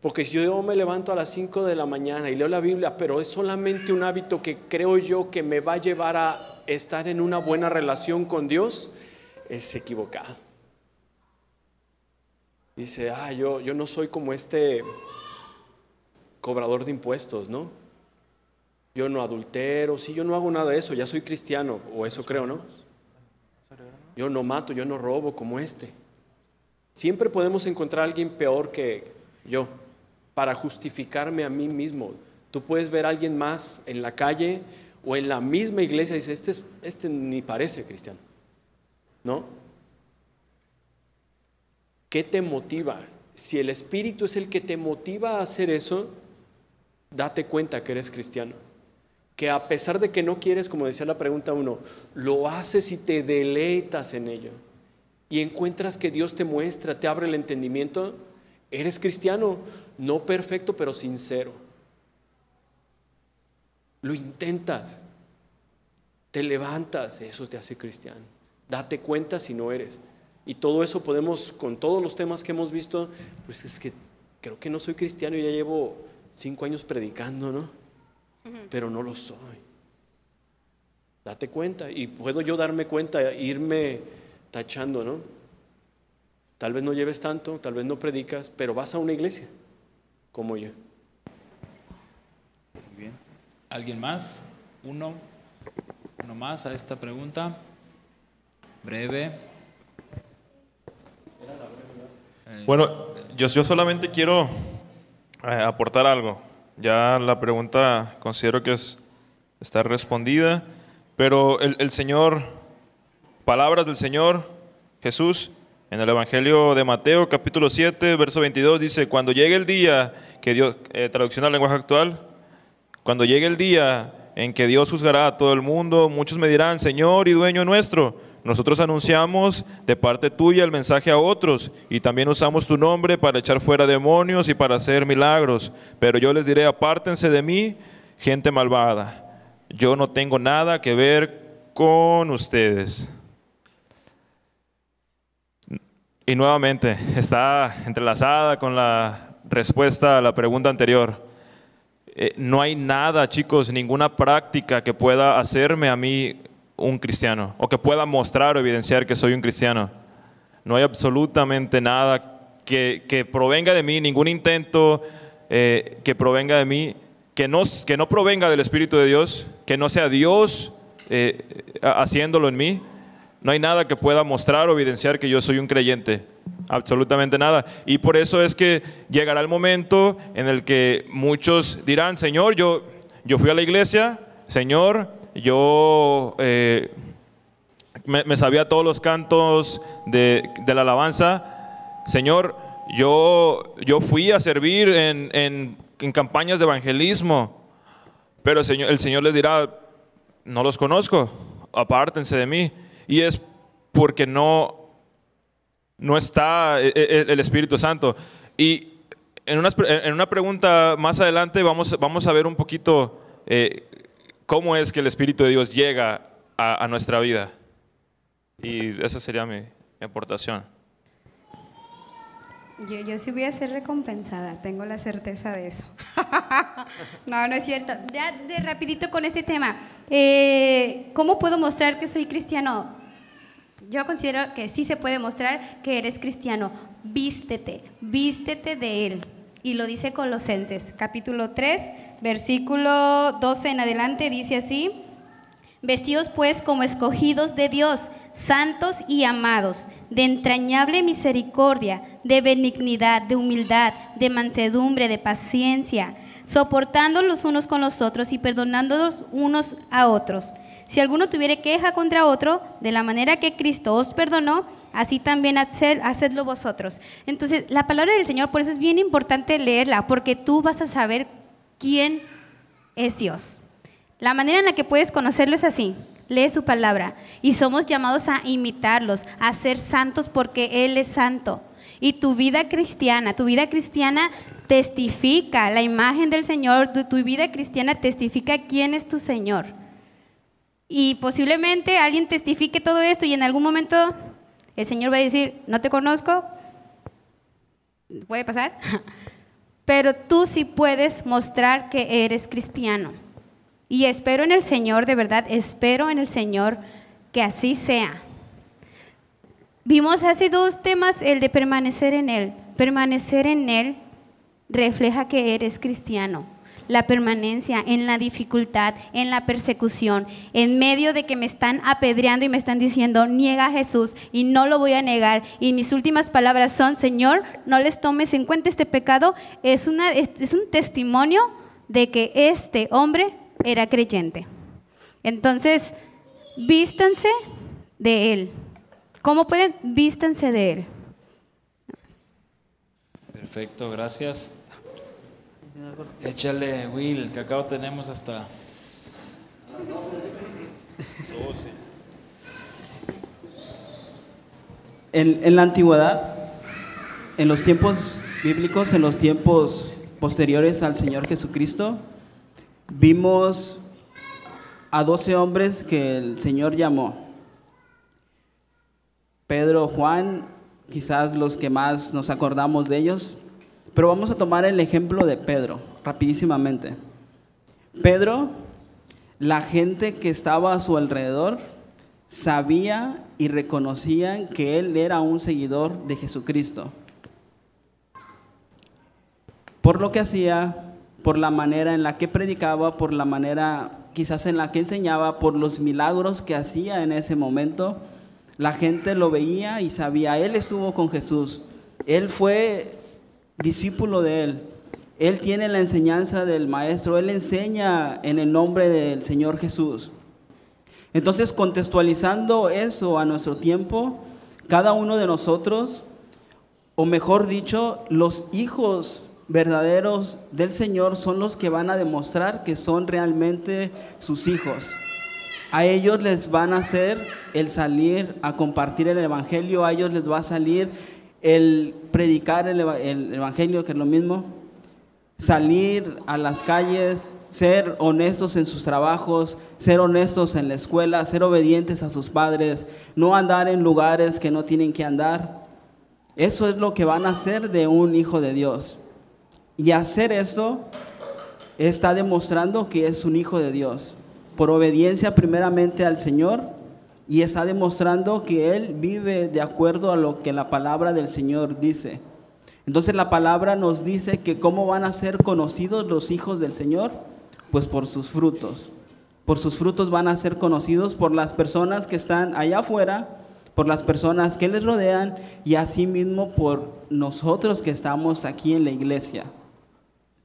porque si yo me levanto a las 5 de la mañana y leo la Biblia, pero es solamente un hábito que creo yo que me va a llevar a estar en una buena relación con Dios, es equivocado. Dice, ah, yo, yo no soy como este cobrador de impuestos, ¿no? Yo no adultero, sí, yo no hago nada de eso, ya soy cristiano, o eso creo, ¿no? Yo no mato, yo no robo como este. Siempre podemos encontrar a alguien peor que yo para justificarme a mí mismo. Tú puedes ver a alguien más en la calle o en la misma iglesia y dices, este, es- este ni parece cristiano, ¿no? ¿Qué te motiva? Si el Espíritu es el que te motiva a hacer eso, date cuenta que eres cristiano. Que a pesar de que no quieres, como decía la pregunta uno, lo haces y te deleitas en ello. Y encuentras que Dios te muestra, te abre el entendimiento. Eres cristiano, no perfecto, pero sincero. Lo intentas, te levantas, eso te hace cristiano. Date cuenta si no eres. Y todo eso podemos, con todos los temas que hemos visto, pues es que creo que no soy cristiano y ya llevo cinco años predicando, ¿no? Pero no lo soy. Date cuenta. Y puedo yo darme cuenta, irme tachando, ¿no? Tal vez no lleves tanto, tal vez no predicas, pero vas a una iglesia, como yo. Muy bien. ¿Alguien más? Uno, uno más a esta pregunta. Breve. Bueno, yo, yo solamente quiero eh, aportar algo. Ya la pregunta considero que es, está respondida, pero el, Señor, palabras del Señor Jesús en el Evangelio de Mateo capítulo 7, verso 22 dice, cuando llegue el día que Dios, eh, traducción al lenguaje actual, cuando llegue el día en que Dios juzgará a todo el mundo, muchos me dirán, Señor y dueño nuestro, nosotros anunciamos de parte tuya el mensaje a otros y también usamos tu nombre para echar fuera demonios y para hacer milagros. Pero yo les diré, apártense de mí, gente malvada. Yo no tengo nada que ver con ustedes. Y nuevamente está entrelazada con la respuesta a la pregunta anterior. Eh, no hay nada, chicos, ninguna práctica que pueda hacerme a mí un cristiano o que pueda mostrar o evidenciar que soy un cristiano. No hay absolutamente nada que, que provenga de mí, ningún intento eh, que provenga de mí, que no, que no provenga del Espíritu de Dios, que no sea Dios eh, haciéndolo en mí. No hay nada que pueda mostrar o evidenciar que yo soy un creyente. Absolutamente nada. Y por eso es que llegará el momento en el que muchos dirán, Señor, yo, yo fui a la iglesia, Señor, yo eh, me, sabía todos los cantos de, de la alabanza. Señor, yo, yo fui a servir en, en- campañas de evangelismo, pero el Señor, el Señor les dirá, no los conozco, apártense de mí. Y es porque no, no está eh, eh, el Espíritu Santo. Y en una, en una pregunta más adelante vamos, vamos a ver un poquito eh, cómo es que el Espíritu de Dios llega a, a nuestra vida. Y esa sería mi, mi aportación. Yo, yo sí voy a ser recompensada, tengo la certeza de eso. no, no es cierto. Ya de rapidito con este tema. Eh, ¿Cómo puedo mostrar que soy cristiano? Yo considero que sí se puede mostrar que eres cristiano. Vístete, vístete de Él. Y lo dice Colosenses, capítulo 3, versículo 12 en adelante, dice así. Vestidos pues como escogidos de Dios, santos y amados, de entrañable misericordia, de benignidad, de humildad, de mansedumbre, de paciencia, soportando los unos con los otros y perdonándolos unos a otros. Si alguno tuviere queja contra otro, de la manera que Cristo os perdonó, así también haced- hacedlo vosotros. Entonces, la palabra del Señor, por eso es bien importante leerla, porque tú vas a saber quién es Dios. La manera en la que puedes conocerlo es así. Lee su palabra. Y somos llamados a imitarlos, a ser santos porque Él es santo. Y tu vida cristiana, tu vida cristiana testifica la imagen del Señor, tu, tu vida cristiana testifica quién es tu Señor. Y posiblemente alguien testifique todo esto y en algún momento el Señor va a decir, no te conozco, puede pasar, pero tú sí puedes mostrar que eres cristiano. Y espero en el Señor, de verdad, espero en el Señor que así sea. Vimos hace dos temas, el de permanecer en Él. Permanecer en Él refleja que eres cristiano. La permanencia en la dificultad, en la persecución, en medio de que me están apedreando y me están diciendo, niega a Jesús y no lo voy a negar. Y mis últimas palabras son, Señor, no les tomes en cuenta este pecado. Es, una, es, un testimonio de que este hombre era creyente. Entonces, vístanse de Él. ¿Cómo pueden? Vístanse de Él. Perfecto, gracias. Échale, Will, que acá tenemos hasta... En, en la antigüedad, en los tiempos bíblicos, en los tiempos posteriores al Señor Jesucristo, vimos a 12 hombres que el Señor llamó. Pedro, Juan, quizás los que más nos acordamos de ellos, pero vamos a tomar el ejemplo de Pedro, rapidísimamente. Pedro, la gente que estaba a su alrededor, sabía y reconocían que él era un seguidor de Jesucristo. Por lo que hacía, por la manera en la que predicaba, por la manera quizás en la que enseñaba, por los milagros que hacía en ese momento, la gente lo veía y sabía, él estuvo con Jesús, él fue discípulo de él, él tiene la enseñanza del maestro, él enseña en el nombre del Señor Jesús. Entonces, contextualizando eso a nuestro tiempo, cada uno de nosotros, o mejor dicho, los hijos verdaderos del Señor son los que van a demostrar que son realmente sus hijos. A ellos les van a hacer el salir a compartir el Evangelio, a ellos les va a salir el predicar el, eva- el Evangelio, que es lo mismo, salir a las calles, ser honestos en sus trabajos, ser honestos en la escuela, ser obedientes a sus padres, no andar en lugares que no tienen que andar. Eso es lo que van a hacer de un hijo de Dios. Y hacer esto está demostrando que es un hijo de Dios, por obediencia primeramente al Señor, y está demostrando que Él vive de acuerdo a lo que la palabra del Señor dice. Entonces la palabra nos dice que cómo van a ser conocidos los hijos del Señor, pues por sus frutos. Por sus frutos van a ser conocidos por las personas que están allá afuera, por las personas que les rodean y asimismo por nosotros que estamos aquí en la iglesia.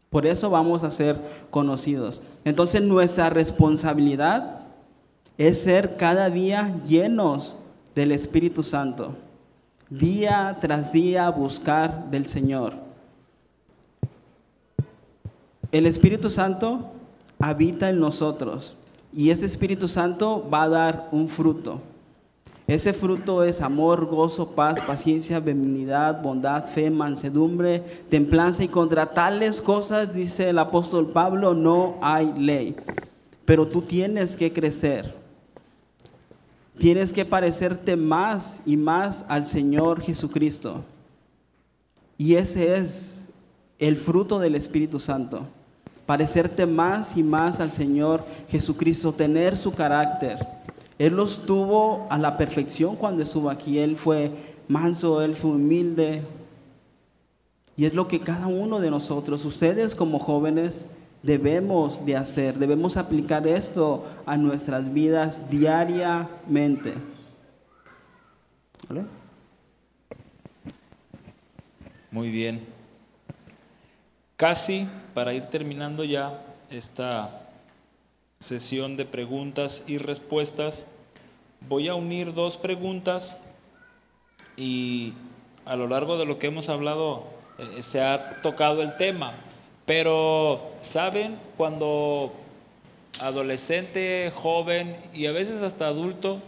Por eso vamos a ser conocidos. Entonces nuestra responsabilidad es ser cada día llenos del Espíritu Santo. Día tras día buscar del Señor. El Espíritu Santo habita en nosotros y ese Espíritu Santo va a dar un fruto. Ese fruto es amor, gozo, paz, paciencia, benignidad, bondad, fe, mansedumbre, templanza y contra tales cosas, dice el apóstol Pablo, no hay ley. Pero tú tienes que crecer. Tienes que parecerte más y más al Señor Jesucristo. Y ese es el fruto del Espíritu Santo. Parecerte más y más al Señor Jesucristo, tener su carácter él los tuvo a la perfección cuando estuvo aquí. Él fue manso, él fue humilde. Y es lo que cada uno de nosotros, ustedes como jóvenes, debemos de hacer. Debemos aplicar esto a nuestras vidas diariamente. Muy bien. Casi para ir terminando ya esta sesión de preguntas y respuestas. Voy a unir dos preguntas y a lo largo de lo que hemos hablado eh, se ha tocado el tema. Pero, ¿saben? Cuando adolescente, joven y a veces hasta adulto,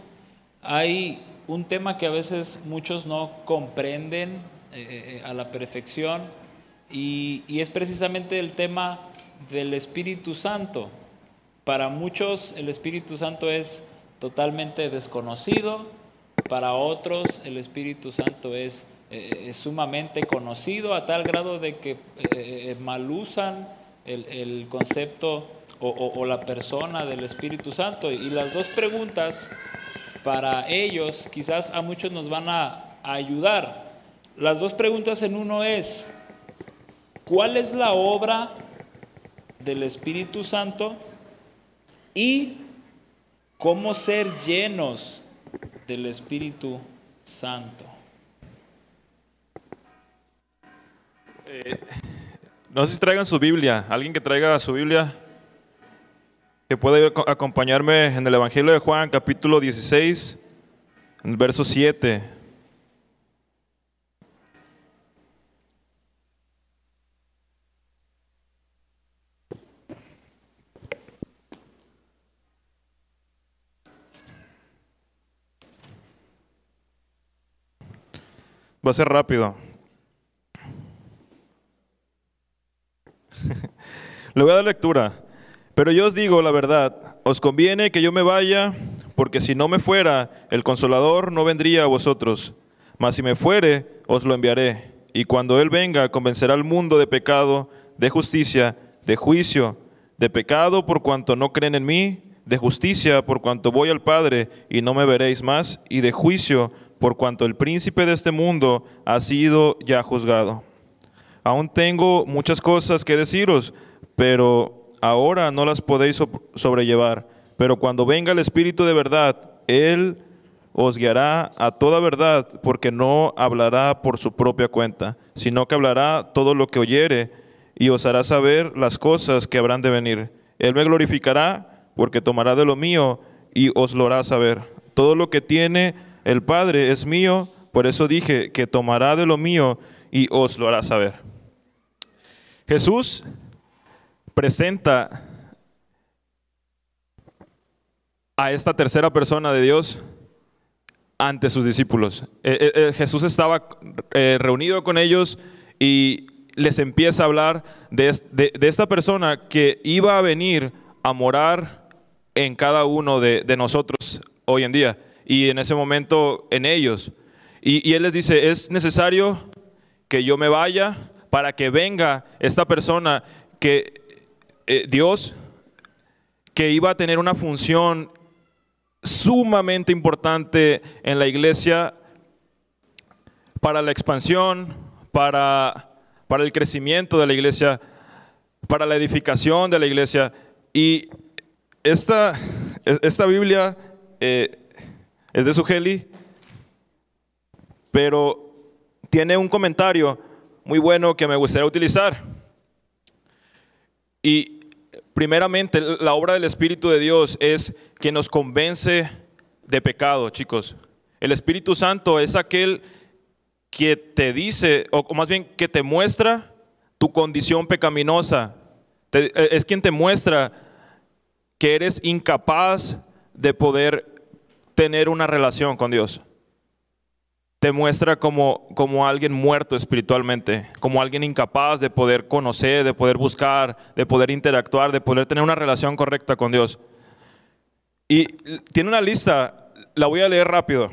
hay un tema que a veces muchos no comprenden eh, eh, a la perfección y, y es precisamente el tema del Espíritu Santo. Para muchos el Espíritu Santo es totalmente desconocido, para otros el Espíritu Santo es, eh, sumamente conocido a tal grado de que eh, eh, mal usan el, concepto o, la persona del Espíritu Santo. Y las dos preguntas para ellos quizás a muchos nos van a ayudar. Las dos preguntas en uno es, ¿cuál es la obra del Espíritu Santo? y cómo ser llenos del Espíritu Santo. Eh, no sé si traigan su Biblia, alguien que traiga su Biblia, que puede acompañarme en el Evangelio de Juan, capítulo 16, verso 7. Va a ser rápido. Le voy a dar lectura. Pero yo os digo la verdad, os conviene que yo me vaya, porque si no me fuera, el consolador no vendría a vosotros. Mas si me fuere, os lo enviaré. Y cuando Él venga, convencerá al mundo de pecado, de justicia, de juicio, de pecado por cuanto no creen en mí, de justicia por cuanto voy al Padre y no me veréis más, y de juicio por cuanto el príncipe de este mundo ha sido ya juzgado. Aún tengo muchas cosas que deciros, pero ahora no las podéis sobrellevar. Pero cuando venga el Espíritu de verdad, Él os guiará a toda verdad, porque no hablará por su propia cuenta, sino que hablará todo lo que oyere y os hará saber las cosas que habrán de venir. Él me glorificará, porque tomará de lo mío y os lo hará saber. Todo lo que tiene el Padre es mío, por eso dije que tomará de lo mío y os lo hará saber. Jesús presenta a esta tercera persona de Dios ante sus discípulos. Eh, eh, eh, Jesús estaba reunido con ellos y les empieza a hablar de, esta persona que iba a venir a morar en cada uno de nosotros hoy en día y en ese momento en ellos. Y, Él les dice, es necesario que yo me vaya para que venga esta persona que eh, Dios, que iba a tener una función sumamente importante en la iglesia para la expansión, para para el crecimiento de la iglesia, para la edificación de la iglesia. Y esta, esta Biblia eh, es de Sugeli, pero tiene un comentario muy bueno que me gustaría utilizar. Y primeramente, la obra del Espíritu de Dios es que nos convence de pecado, chicos. El Espíritu Santo es aquel que te dice, o más bien que te muestra tu condición pecaminosa. es quien te muestra que eres incapaz de poder tener una relación con Dios. Te muestra como, como alguien muerto espiritualmente, como alguien incapaz de poder conocer, de poder buscar, de poder interactuar, de poder tener una relación correcta con Dios. Y tiene una lista, la voy a leer rápido.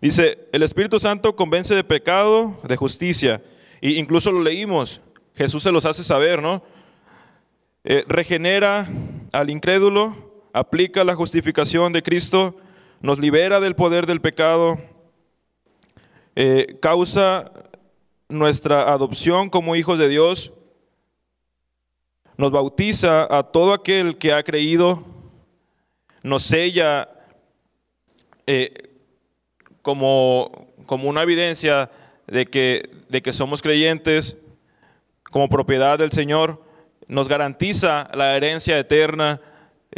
Dice, el Espíritu Santo convence de pecado, de justicia, e incluso lo leímos, Jesús se los hace saber, ¿no? Eh, regenera al incrédulo, aplica la justificación de Cristo, nos libera del poder del pecado, eh, causa nuestra adopción como hijos de Dios, nos bautiza a todo aquel que ha creído, nos sella eh, como, como una evidencia de que, de que somos creyentes, como propiedad del Señor, nos garantiza la herencia eterna,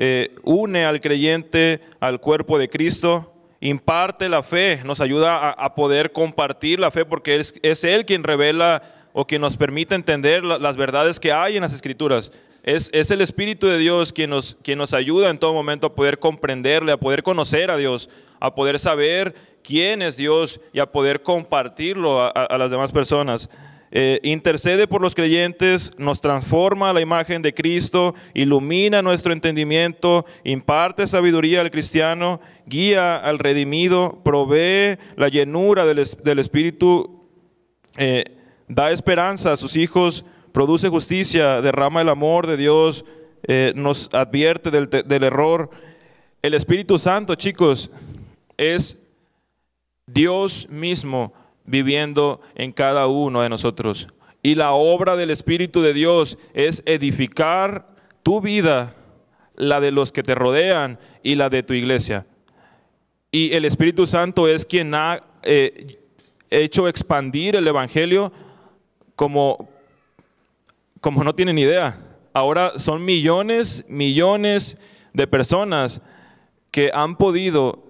eh, une al creyente al cuerpo de Cristo, imparte la fe, nos ayuda a, poder compartir la fe porque es, es, Él quien revela o quien nos permite entender las verdades que hay en las Escrituras. Es, es, el Espíritu de Dios quien nos, quien nos ayuda en todo momento a poder comprenderle, a poder conocer a Dios, a poder saber quién es Dios y a poder compartirlo a las demás personas. Eh, intercede por los creyentes, nos transforma a la imagen de Cristo, ilumina nuestro entendimiento, imparte sabiduría al cristiano, guía al redimido, provee la llenura del, Espíritu, eh, da esperanza a sus hijos, produce justicia, derrama el amor de Dios, eh, nos advierte del, del error. El Espíritu Santo, chicos, es Dios mismo viviendo en cada uno de nosotros. Y la obra del Espíritu de Dios es edificar tu vida, la de los que te rodean y la de tu iglesia. Y el Espíritu Santo es quien ha eh, hecho expandir el Evangelio como, como no tienen idea. Ahora son millones, millones de personas que han podido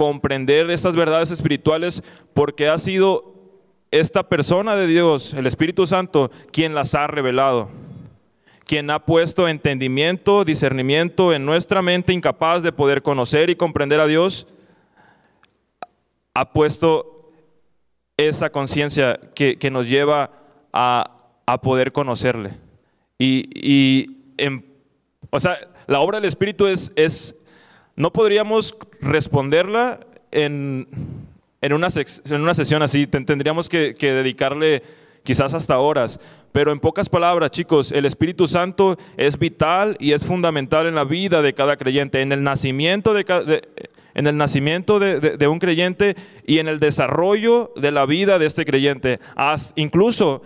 comprender estas verdades espirituales porque ha sido esta persona de Dios, el Espíritu Santo, quien las ha revelado, quien ha puesto entendimiento, discernimiento en nuestra mente incapaz de poder conocer y comprender a Dios, ha puesto esa conciencia que, nos lleva a, poder conocerle. Y, o sea, la obra del Espíritu es, es no podríamos responderla en, una, en una, sesión así, tendríamos que, dedicarle quizás hasta horas. Pero en pocas palabras, chicos, el Espíritu Santo es vital y es fundamental en la vida de cada creyente, en el nacimiento de, en el nacimiento de, un creyente y en el desarrollo de la vida de este creyente. incluso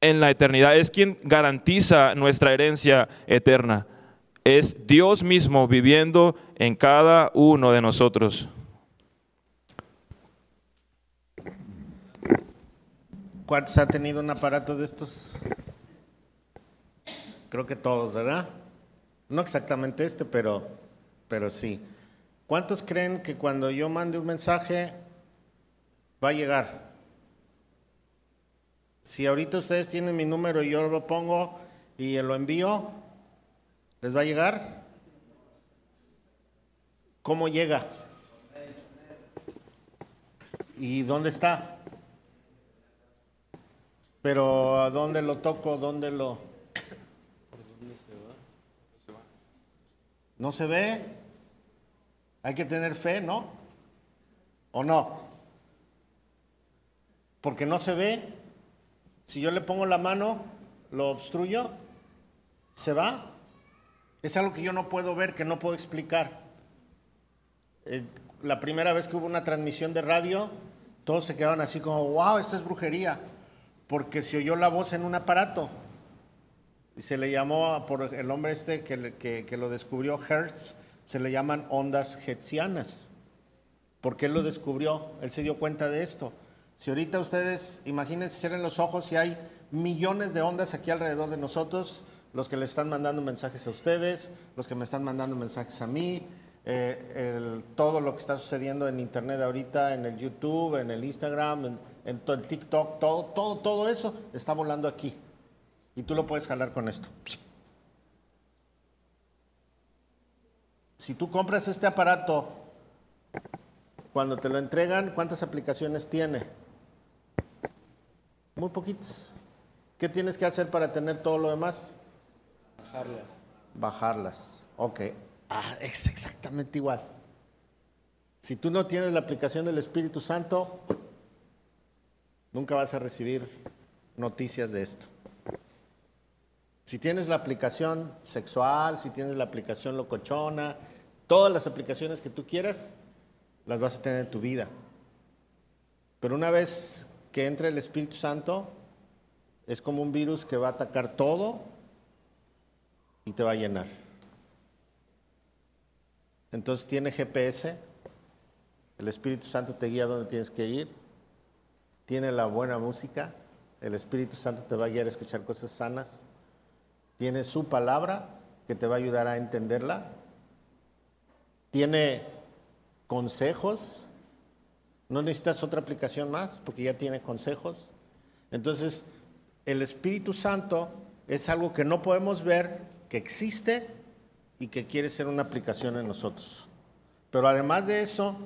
en la eternidad es quien garantiza nuestra herencia eterna es Dios mismo viviendo en cada uno de nosotros. ¿Cuántos ha tenido un aparato de estos? Creo que todos, ¿verdad? No exactamente este, pero, pero sí. ¿Cuántos creen que cuando yo mande un mensaje va a llegar? Si ahorita ustedes tienen mi número y yo lo pongo y lo envío, ¿Les va a llegar? ¿Cómo llega? ¿Y dónde está? Pero ¿a dónde lo toco? ¿Dónde lo...? ¿No se ve? Hay que tener fe, ¿no? ¿O no? Porque no se ve. Si yo le pongo la mano, lo obstruyo, ¿se va? Es algo que yo no puedo ver, que no puedo explicar. Eh, la primera vez que hubo una transmisión de radio, todos se quedaban así como, wow, esto es brujería. porque se oyó la voz en un aparato. Y se le llamó, por el hombre este que, que- que lo descubrió, Hertz, se le llaman ondas hertzianas. Porque él lo descubrió, él se dio cuenta de esto. Si ahorita ustedes, imagínense, cierren los ojos y hay millones de ondas aquí alrededor de nosotros, los que le están mandando mensajes a ustedes, los que me están mandando mensajes a mí, eh, todo lo que está sucediendo en Internet ahorita, en el YouTube, en el Instagram, en, el TikTok, todo, todo, todo eso está volando aquí. Y tú lo puedes jalar con esto. Si tú compras este aparato, cuando te lo entregan, ¿cuántas aplicaciones tiene? Muy poquitas. ¿Qué tienes que hacer para tener todo lo demás? Bajarlas. Bajarlas. Ok. Ah, es exactamente igual. Si tú no tienes la aplicación del Espíritu Santo, nunca vas a recibir noticias de esto. Si tienes la aplicación sexual, si tienes la aplicación locochona, todas las aplicaciones que tú quieras, las vas a tener en tu vida. Pero una vez que entre el Espíritu Santo, es como un virus que va a atacar todo y te va a llenar. Entonces tiene GPS, el Espíritu Santo te guía donde tienes que ir, tiene la buena música, el Espíritu Santo te va a guiar a escuchar cosas sanas, tiene su palabra que te va a ayudar a entenderla, tiene consejos, no necesitas otra aplicación más porque ya tiene consejos. Entonces, el Espíritu Santo es algo que no podemos ver, que existe y que quiere ser una aplicación en nosotros. Pero además de eso,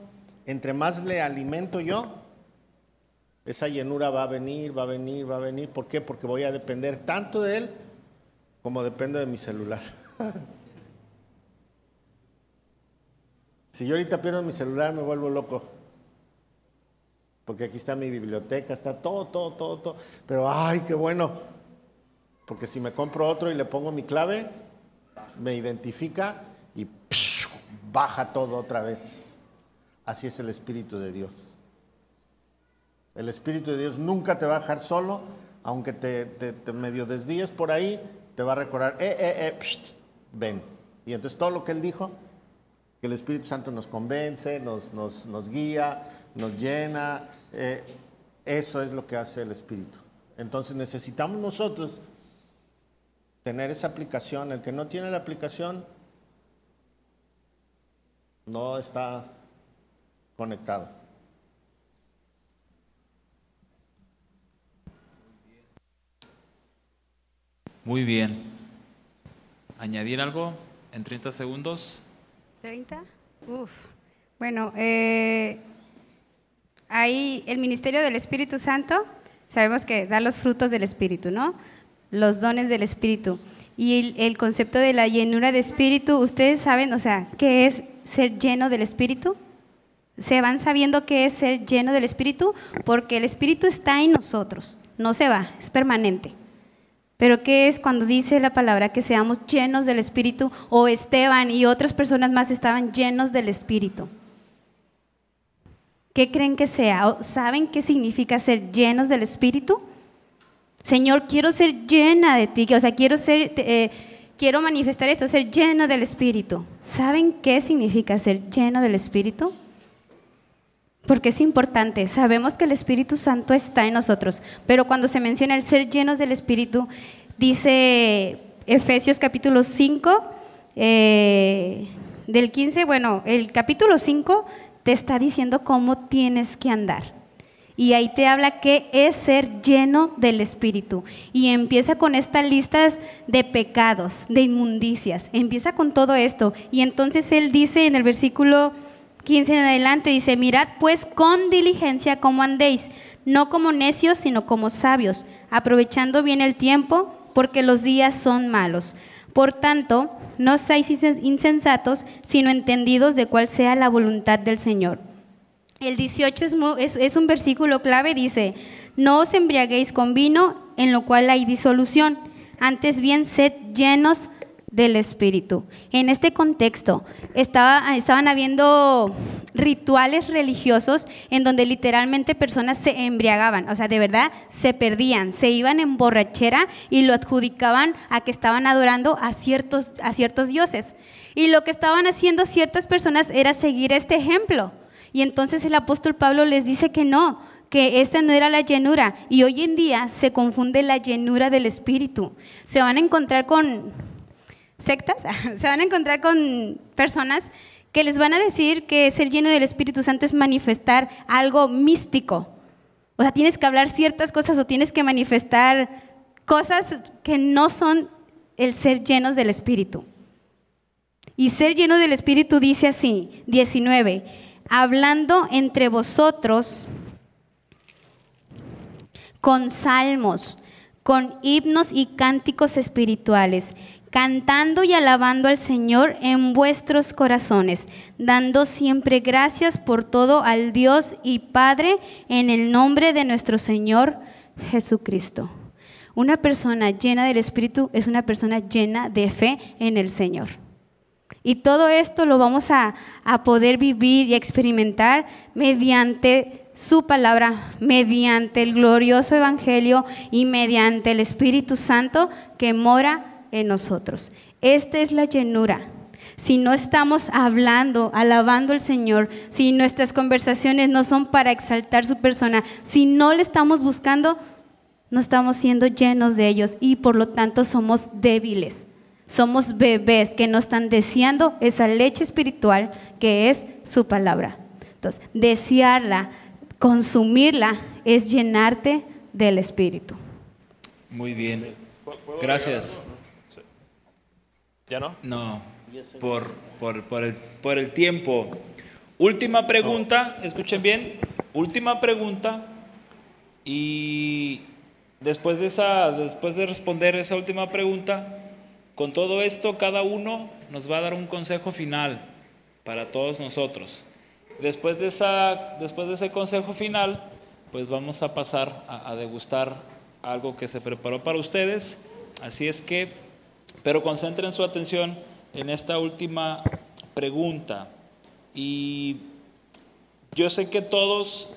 entre más le alimento yo, esa llenura va a venir, va a venir, va a venir. ¿Por qué? Porque voy a depender tanto de él como dependo de mi celular. si yo ahorita pierdo mi celular, me vuelvo loco. Porque aquí está mi biblioteca, está todo, todo, todo, todo. Pero, ay, qué bueno. Porque si me compro otro y le pongo mi clave, me identifica y ¡psh! baja todo otra vez. Así es el Espíritu de Dios. El Espíritu de Dios nunca te va a dejar solo, aunque te, te- te medio desvíes por ahí, te va a recordar, eh, eh, eh, psh, ven. Y entonces todo lo que Él dijo, que el Espíritu Santo nos convence, nos, nos, nos guía, nos llena, eh, eso es lo que hace el Espíritu. Entonces necesitamos nosotros tener esa aplicación. El que no tiene la aplicación no está conectado. Muy bien. ¿Añadir algo en 30 segundos? ¿30? Uf. Bueno, eh, ahí el ministerio del Espíritu Santo, sabemos que da los frutos del Espíritu, ¿no? Los dones del Espíritu. Y el, concepto de la llenura de Espíritu, ustedes saben, o sea, ¿qué es ser lleno del Espíritu? ¿Se van sabiendo qué es ser lleno del Espíritu? Porque el Espíritu está en nosotros, no se va, es permanente. Pero ¿qué es cuando dice la palabra que seamos llenos del Espíritu? O Esteban y otras personas más estaban llenos del Espíritu. ¿Qué creen que sea? ¿O ¿Saben qué significa ser llenos del Espíritu? Señor, quiero ser llena de ti, o sea, eh, quiero manifestar esto, ser lleno del Espíritu. ¿Saben qué significa ser lleno del Espíritu? Porque es importante, sabemos que el Espíritu Santo está en nosotros, pero cuando se menciona el ser llenos del Espíritu, dice Efesios capítulo 5, eh, del 15, bueno, el capítulo 5 te está diciendo cómo tienes que andar. Y ahí te habla que es ser lleno del Espíritu. Y empieza con estas listas de pecados, de inmundicias. Empieza con todo esto. Y entonces él dice en el versículo 15 en adelante, dice, mirad pues con diligencia cómo andéis, no como necios, sino como sabios, aprovechando bien el tiempo, porque los días son malos. Por tanto, no seáis insensatos, sino entendidos de cuál sea la voluntad del Señor. El 18 es, un versículo clave, dice, no os embriaguéis con vino, en lo cual hay disolución, antes bien sed llenos del Espíritu. En este contexto estaba, estaban habiendo rituales religiosos en donde literalmente personas se embriagaban, o sea, de verdad se perdían, se iban en borrachera y lo adjudicaban a que estaban adorando a ciertos, a ciertos dioses. Y lo que estaban haciendo ciertas personas era seguir este ejemplo. Y entonces el apóstol Pablo les dice que no, que esa no era la llenura. Y hoy en día se confunde la llenura del Espíritu. Se van a encontrar con sectas, se van a encontrar con personas que les van a decir que ser lleno del Espíritu Santo es manifestar algo místico. O sea, tienes que hablar ciertas cosas o tienes que manifestar cosas que no son el ser llenos del Espíritu. Y ser lleno del Espíritu dice así, 19, hablando entre vosotros con salmos, con himnos y cánticos espirituales, cantando y alabando al Señor en vuestros corazones, dando siempre gracias por todo al Dios y Padre en el nombre de nuestro Señor Jesucristo. Una persona llena del Espíritu es una persona llena de fe en el Señor. Y todo esto lo vamos a, poder vivir y experimentar mediante su palabra, mediante el glorioso Evangelio y mediante el Espíritu Santo que mora en nosotros. Esta es la llenura. Si no estamos hablando, alabando al Señor, si nuestras conversaciones no son para exaltar su persona, si no le estamos buscando, no estamos siendo llenos de ellos y por lo tanto somos débiles. Somos bebés que no están deseando esa leche espiritual que es su palabra. Entonces, desearla, consumirla, es llenarte del Espíritu. Muy bien. Gracias. ¿Ya no? No, por, por, el, por el tiempo. Última pregunta, escuchen bien, última pregunta. Y después de, esa, después de responder esa última pregunta, con todo esto cada uno nos va a dar un consejo final para todos nosotros. Después de, esa, después de ese consejo final, pues vamos a pasar a, degustar algo que se preparó para ustedes. Así es que pero concentren su atención en esta última pregunta. Y yo sé que todos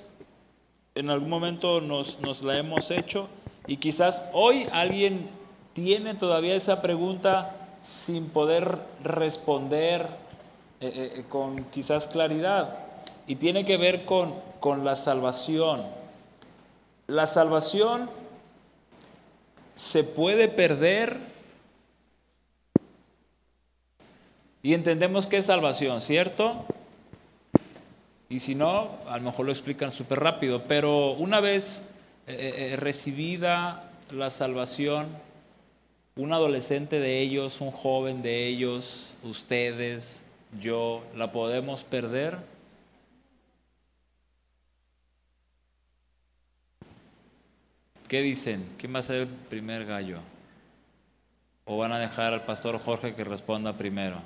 en algún momento nos, la hemos hecho y quizás hoy alguien tiene todavía esa pregunta sin poder responder eh, eh, eh, con quizás claridad. Y tiene que ver con, con la salvación. La salvación se puede perder Y entendemos que es salvación, ¿cierto? Y si no, a lo mejor lo explican súper rápido, pero una vez recibida la salvación, un adolescente de ellos, un joven de ellos, ustedes, yo, ¿la podemos perder? ¿Qué dicen? ¿Quién va a ser el primer gallo? ¿O van a dejar al pastor Jorge que responda primero?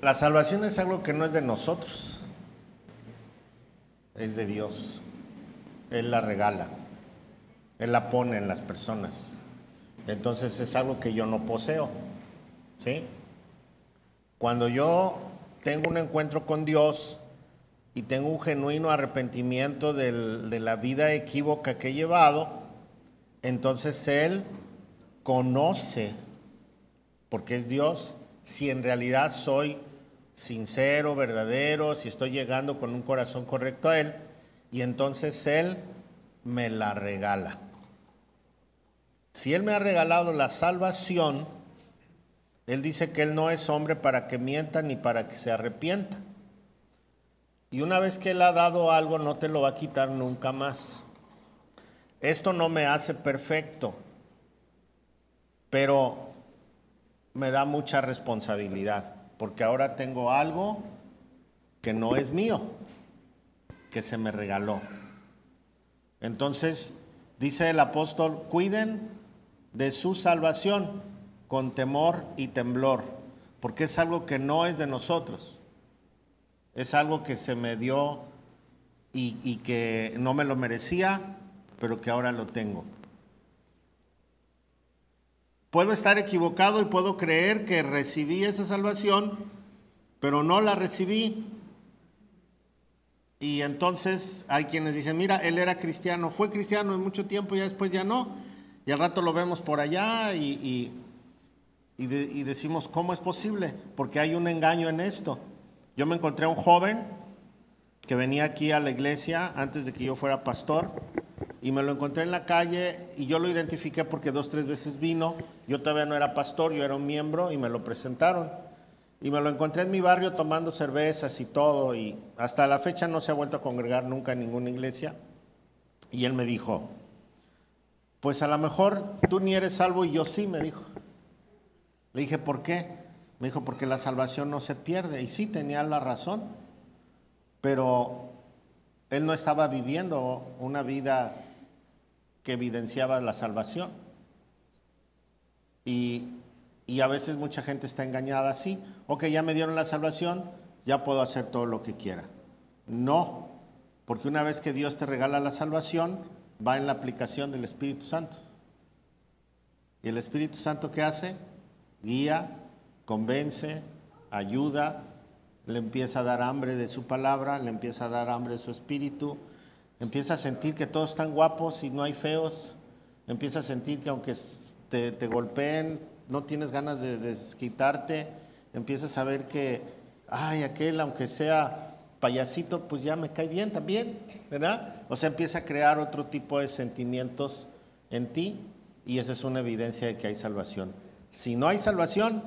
La salvación es algo que no es de nosotros, es de Dios. Él la regala, Él la pone en las personas. Entonces es algo que yo no poseo. ¿sí? Cuando yo tengo un encuentro con Dios y tengo un genuino arrepentimiento de la vida equívoca que he llevado, entonces Él conoce, porque es Dios, si en realidad soy sincero, verdadero, si estoy llegando con un corazón correcto a Él, y entonces Él me la regala. Si Él me ha regalado la salvación, Él dice que Él no es hombre para que mienta ni para que se arrepienta. Y una vez que Él ha dado algo, no te lo va a quitar nunca más. Esto no me hace perfecto, pero me da mucha responsabilidad porque ahora tengo algo que no es mío, que se me regaló. Entonces, dice el apóstol, cuiden de su salvación con temor y temblor, porque es algo que no es de nosotros, es algo que se me dio y, que no me lo merecía, pero que ahora lo tengo. puedo estar equivocado y puedo creer que recibí esa salvación, pero no la recibí. Y entonces hay quienes dicen, mira, él era cristiano, fue cristiano en mucho tiempo y después ya no. Y al rato lo vemos por allá y, y, decimos, ¿cómo es posible? Porque hay un engaño en esto. Yo me encontré a un joven que venía aquí a la iglesia antes de que yo fuera pastor y me lo encontré en la calle y yo lo identifiqué porque dos, tres veces vino. Yo todavía no era pastor, yo era un miembro y me lo presentaron. Y me lo encontré en mi barrio tomando cervezas y todo y hasta la fecha no se ha vuelto a congregar nunca en ninguna iglesia. Y él me dijo, pues a lo mejor tú ni eres salvo y yo sí, me dijo. Le dije, ¿por qué? Me dijo, porque la salvación no se pierde. Y sí, tenía la razón. Pero él no estaba viviendo una vida que evidenciaba la salvación. Y, y, a veces mucha gente está engañada así. Ok, ya me dieron la salvación, ya puedo hacer todo lo que quiera. No, porque una vez que Dios te regala la salvación, va en la aplicación del Espíritu Santo. ¿Y el Espíritu Santo qué hace? Guía, convence, ayuda, le empieza a dar hambre de su palabra, le empieza a dar hambre de su espíritu, empieza a sentir que todos están guapos y no hay feos, empieza a sentir que aunque te, golpeen, no tienes ganas de desquitarte, empieza a saber que, ay, aquel, aunque sea payasito, pues ya me cae bien también, ¿verdad? O sea, empieza a crear otro tipo de sentimientos en ti y esa es una evidencia de que hay salvación. Si no hay salvación,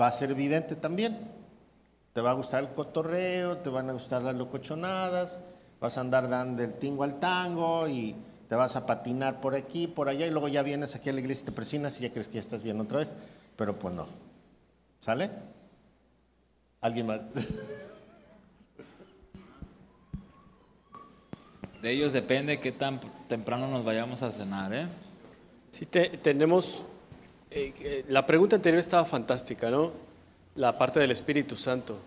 va a ser evidente también. Te va a gustar el cotorreo, te van a gustar las locochonadas, vas a andar dando el tingo al tango y te vas a patinar por aquí, por allá y luego ya vienes aquí a la iglesia y te presinas y ya crees que ya estás bien otra vez, pero pues no. ¿Sale? ¿Alguien más? De ellos depende qué tan temprano nos vayamos a cenar, ¿eh? Sí, tenemos... Eh, eh, la pregunta anterior estaba fantástica, ¿no? la parte del Espíritu Santo.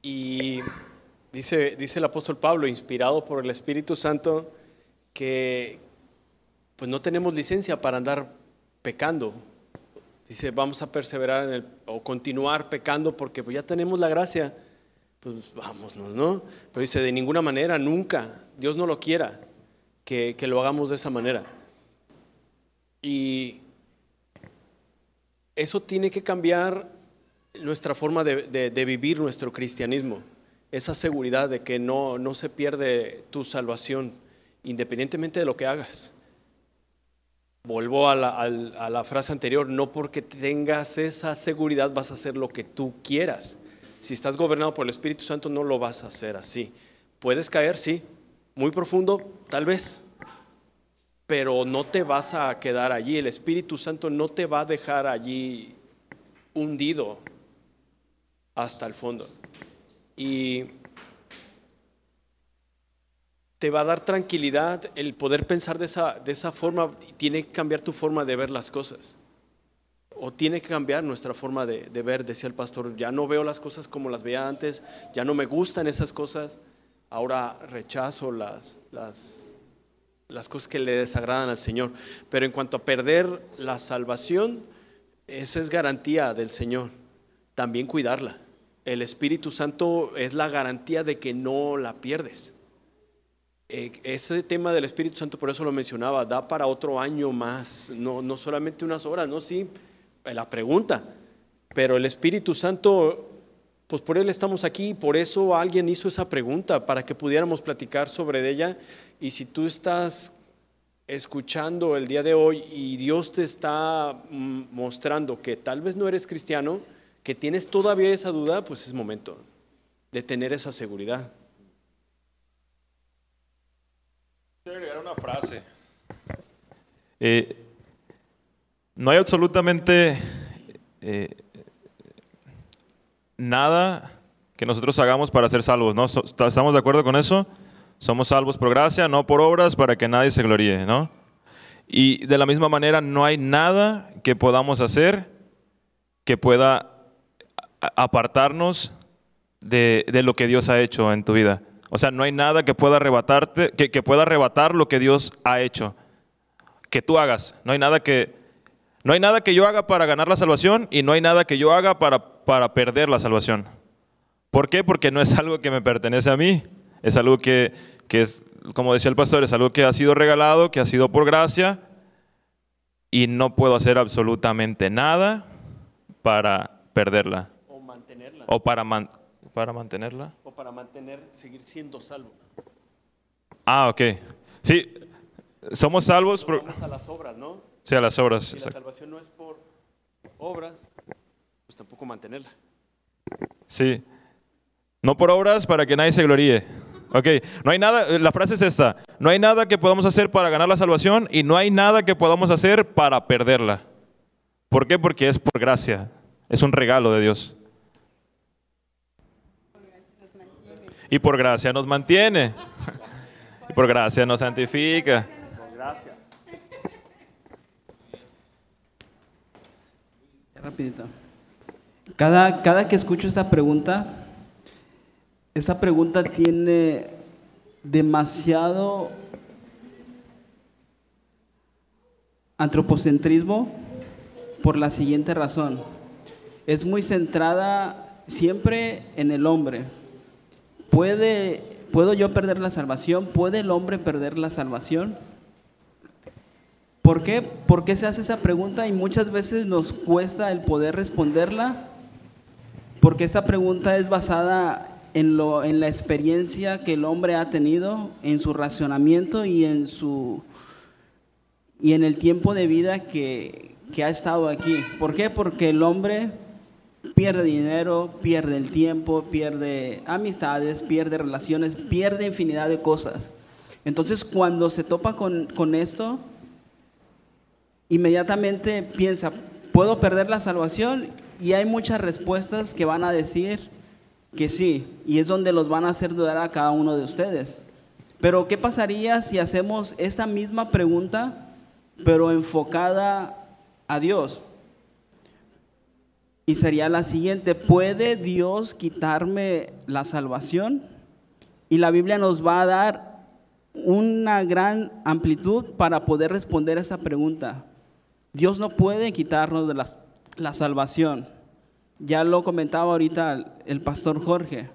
Y dice, dice el apóstol Pablo, inspirado por el Espíritu Santo, que pues no tenemos licencia para andar pecando. Dice, vamos a perseverar en el, o continuar pecando porque pues ya tenemos la gracia. Pues vámonos, ¿no? Pero dice, de ninguna manera, nunca, Dios no lo quiera que, que lo hagamos de esa manera. Y eso tiene que cambiar nuestra forma de, vivir nuestro cristianismo, esa seguridad de que no, no se pierde tu salvación independientemente de lo que hagas. Vuelvo a la, a la, frase anterior, no porque tengas esa seguridad vas a hacer lo que tú quieras. Si estás gobernado por el Espíritu Santo no lo vas a hacer así. Puedes caer, sí, muy profundo, tal vez, pero no te vas a quedar allí. El Espíritu Santo no te va a dejar allí hundido hasta el fondo. Y te va a dar tranquilidad el poder pensar de esa, de esa forma, tiene que cambiar tu forma de ver las cosas. O tiene que cambiar nuestra forma de, ver, decía el pastor, ya no veo las cosas como las veía antes, ya no me gustan esas cosas, ahora rechazo las, las, las cosas que le desagradan al Señor. Pero en cuanto a perder la salvación, esa es garantía del Señor, también cuidarla el Espíritu Santo es la garantía de que no la pierdes. Eh, ese tema del Espíritu Santo, por eso lo mencionaba, da para otro año más, no, no solamente unas horas, no, sí, eh, la pregunta, pero el Espíritu Santo, pues por él estamos aquí, por eso alguien hizo esa pregunta, para que pudiéramos platicar sobre ella, y si tú estás escuchando el día de hoy y Dios te está mm, mostrando que tal vez no eres cristiano, que tienes todavía esa duda, pues es momento de tener esa seguridad. Quiero agregar frase. Eh, no hay absolutamente eh, nada que nosotros hagamos para ser salvos, ¿no? ¿Estamos de acuerdo con eso? Somos salvos por gracia, no por obras, para que nadie se gloríe, ¿no? Y de la misma manera, no hay nada que podamos hacer que pueda apartarnos de, lo que Dios ha hecho en tu vida. O sea, no hay nada que pueda arrebatarte, que, pueda arrebatar lo que Dios ha hecho. Que tú hagas. No hay nada que, No hay nada que yo haga para ganar la salvación y no hay nada que yo haga para, para perder la salvación. ¿Por qué? Porque no es algo que me pertenece a mí, es algo que, que es, como decía el pastor, es algo que ha sido regalado, que ha sido por gracia y no puedo hacer absolutamente nada para perderla O mantenerla. o para, man- para mantenerla. O para mantener, seguir siendo salvo. Ah, ok. Sí, somos salvos por, Vamos a las obras, ¿no? sí, a las obras. Si la salvación no es por obras, pues tampoco mantenerla. Sí. No por obras para que nadie se gloríe. Ok, no hay nada, la frase es esta, no hay nada que podamos hacer para ganar la salvación y no hay nada que podamos hacer para perderla. ¿Por qué? Porque es por gracia, es un regalo de Dios. Y por gracia nos mantiene. Y por gracia nos santifica. Rapidito. Cada, cada que escucho esta pregunta, esta pregunta tiene demasiado antropocentrismo por la siguiente razón. Es muy centrada siempre en el hombre. ¿Puede, ¿Puedo yo perder la salvación? ¿Puede el hombre perder la salvación? ¿Por qué? ¿Por qué se hace esa pregunta? Y muchas veces nos cuesta el poder responderla, porque esta pregunta es basada en, lo, en la experiencia que el hombre ha tenido, en su racionamiento y en, su, y en el tiempo de vida que, que ha estado aquí. ¿Por qué? Porque el hombre pierde dinero, pierde el tiempo, pierde amistades, pierde relaciones, pierde infinidad de cosas. Entonces, cuando se topa con, con esto, inmediatamente piensa, ¿puedo perder la salvación? Y hay muchas respuestas que van a decir que sí, y es donde los van a hacer dudar a cada uno de ustedes. Pero ¿qué pasaría si hacemos esta misma pregunta, pero enfocada a Dios? Y sería la siguiente, ¿puede Dios quitarme la salvación? Y la Biblia nos va a dar una gran amplitud para poder responder esa pregunta. Dios no puede quitarnos de la, la salvación. Ya lo comentaba ahorita el pastor Jorge.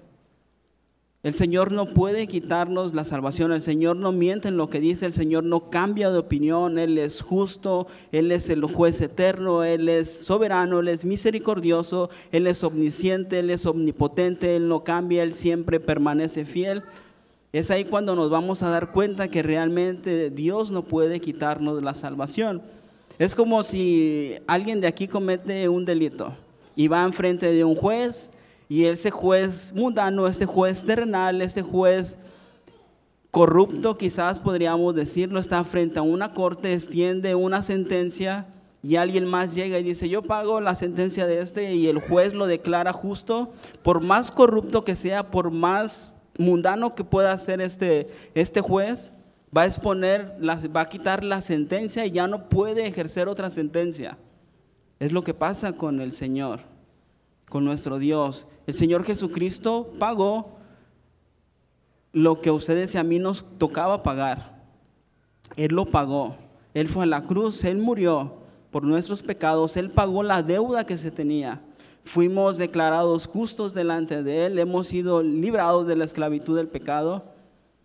El Señor no puede quitarnos la salvación, el Señor no miente en lo que dice, el Señor no cambia de opinión, Él es justo, Él es el juez eterno, Él es soberano, Él es misericordioso, Él es omnisciente, Él es omnipotente, Él no cambia, Él siempre permanece fiel. Es ahí cuando nos vamos a dar cuenta que realmente Dios no puede quitarnos la salvación. Es como si alguien de aquí comete un delito y va enfrente de un juez y ese juez mundano, este juez terrenal, este juez corrupto, quizás podríamos decirlo, está frente a una corte, extiende una sentencia y alguien más llega y dice, yo pago la sentencia de este y el juez lo declara justo, por más corrupto que sea, por más mundano que pueda ser este, este juez, va a exponer, va a quitar la sentencia y ya no puede ejercer otra sentencia. Es lo que pasa con el Señor, con nuestro Dios. El Señor Jesucristo pagó lo que a ustedes y a mí nos tocaba pagar. Él lo pagó. Él fue a la cruz, Él murió por nuestros pecados, Él pagó la deuda que se tenía. Fuimos declarados justos delante de Él, hemos sido librados de la esclavitud del pecado.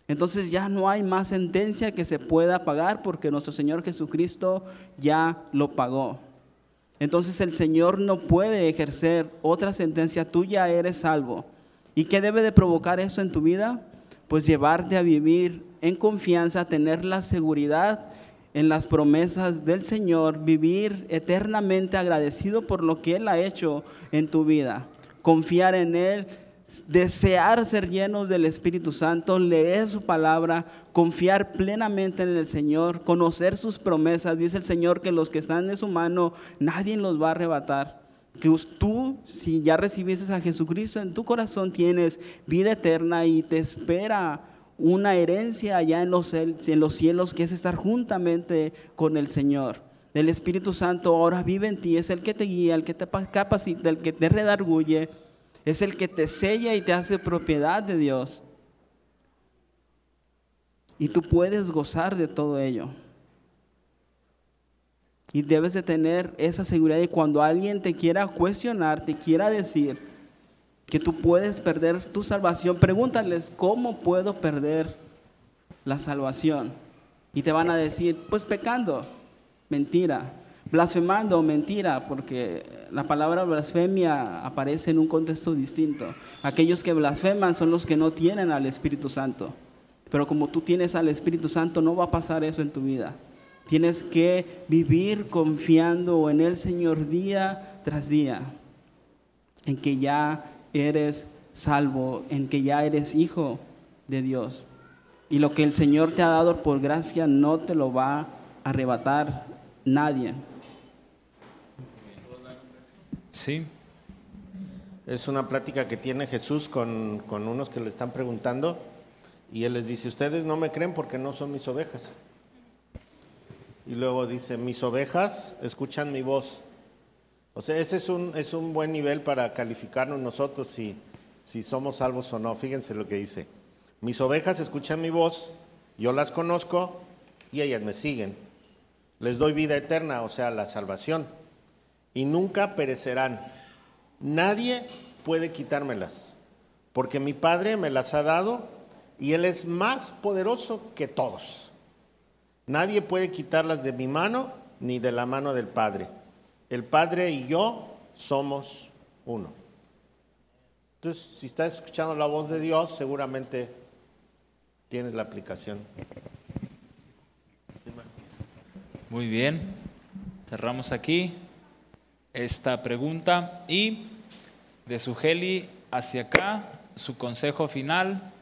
Entonces ya no hay más sentencia que se pueda pagar porque nuestro Señor Jesucristo ya lo pagó. Entonces el Señor no puede ejercer otra sentencia, tú ya eres salvo. ¿Y qué debe de provocar eso en tu vida? Pues llevarte a vivir en confianza, tener la seguridad en las promesas del Señor, vivir eternamente agradecido por lo que Él ha hecho en tu vida, confiar en Él, desear ser llenos del Espíritu Santo, leer su palabra, confiar plenamente en el Señor, conocer sus promesas. Dice el Señor que los que están en su mano, nadie los va a arrebatar. Que tú, si ya recibiste a Jesucristo en tu corazón, tienes vida eterna y te espera una herencia allá en los, en los cielos, que es estar juntamente con el Señor. El Espíritu Santo ahora vive en ti, es el que te guía, el que te pa- capacita, el que te redarguye, es el que te sella y te hace propiedad de Dios. Y tú puedes gozar de todo ello. Y debes de tener esa seguridad de cuando alguien te quiera cuestionar, te quiera decir que tú puedes perder tu salvación, pregúntales, ¿cómo puedo perder la salvación? Y te van a decir, pues pecando, mentira. Blasfemando, mentira, porque la palabra blasfemia aparece en un contexto distinto. Aquellos que blasfeman son los que no tienen al Espíritu Santo. Pero como tú tienes al Espíritu Santo, no va a pasar eso en tu vida. Tienes que vivir confiando en el Señor día tras día, en que ya eres salvo, en que ya eres hijo de Dios. Y lo que el Señor te ha dado por gracia no te lo va a arrebatar nadie. Sí. Es una plática que tiene Jesús con, con unos que le están preguntando y él les dice, ustedes no me creen porque no son mis ovejas. Y luego dice, mis ovejas escuchan mi voz. O sea, ese es un, es un buen nivel para calificarnos nosotros si, si somos salvos o no. Fíjense lo que dice. Mis ovejas escuchan mi voz, yo las conozco y ellas me siguen. Les doy vida eterna, o sea, la salvación. Y nunca perecerán. Nadie puede quitármelas, porque mi Padre me las ha dado y Él es más poderoso que todos. Nadie puede quitarlas de mi mano ni de la mano del Padre. El Padre y yo somos uno. Entonces, si estás escuchando la voz de Dios, seguramente tienes la aplicación. Muy bien. Cerramos aquí esta pregunta y de Sugeli hacia acá, su consejo final,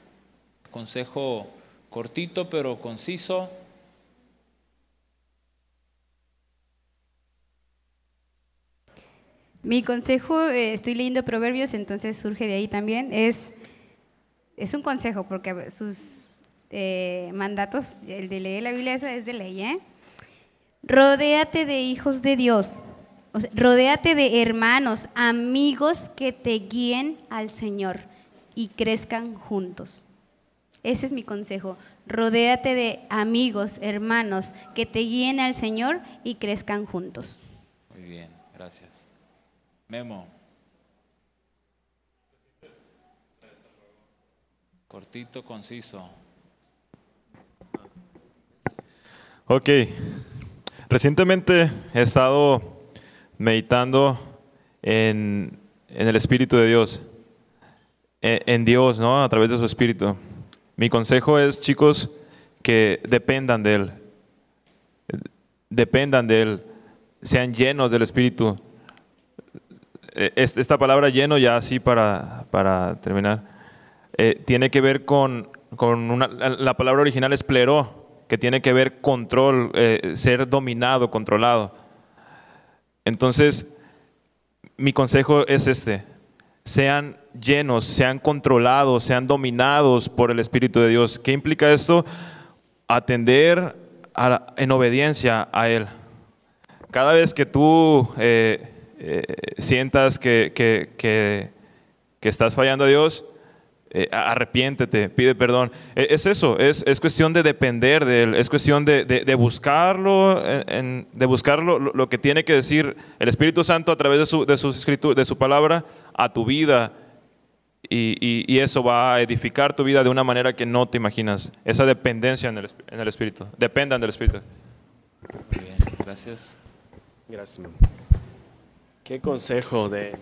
consejo cortito pero conciso. Mi consejo, eh, estoy leyendo Proverbios, entonces surge de ahí también, es, es un consejo, porque sus eh, mandatos, el de leer la Biblia, eso es de ley, ¿eh? Rodéate de hijos de Dios, o sea, rodéate de hermanos, amigos que te guíen al Señor y crezcan juntos. Ese es mi consejo. Rodéate de amigos, hermanos que te guíen al Señor y crezcan juntos. Muy bien, gracias. Memo. Cortito, conciso. Ok. Recientemente he estado meditando en, en el Espíritu de Dios, en, Dios, ¿no? A través de su Espíritu. Mi consejo es, chicos, que dependan de Él. Dependan de Él. Sean llenos del Espíritu. Es- Esta palabra lleno, ya así para, para terminar, eh, tiene que ver con, con una, la la palabra original es pleró, que tiene que ver control, eh, ser dominado, controlado. Entonces, mi consejo es este, sean llenos, sean controlados, sean dominados por el Espíritu de Dios. ¿Qué implica esto? Atender en obediencia a Él. Cada vez que tú eh, eh, sientas que- que- que estás fallando a Dios, eh, arrepiéntete, pide perdón. Eh, Es eso, es, es cuestión de depender de Él, es cuestión de, de- de buscarlo, en- de buscarlo lo, lo que tiene que decir el Espíritu Santo a través de su, de sus escritu- de su palabra a tu vida. Y, y- y eso va a edificar tu vida de una manera que no te imaginas. Esa dependencia en el, en el Espíritu. Dependan del Espíritu. Muy bien, gracias. Gracias. Qué consejo de...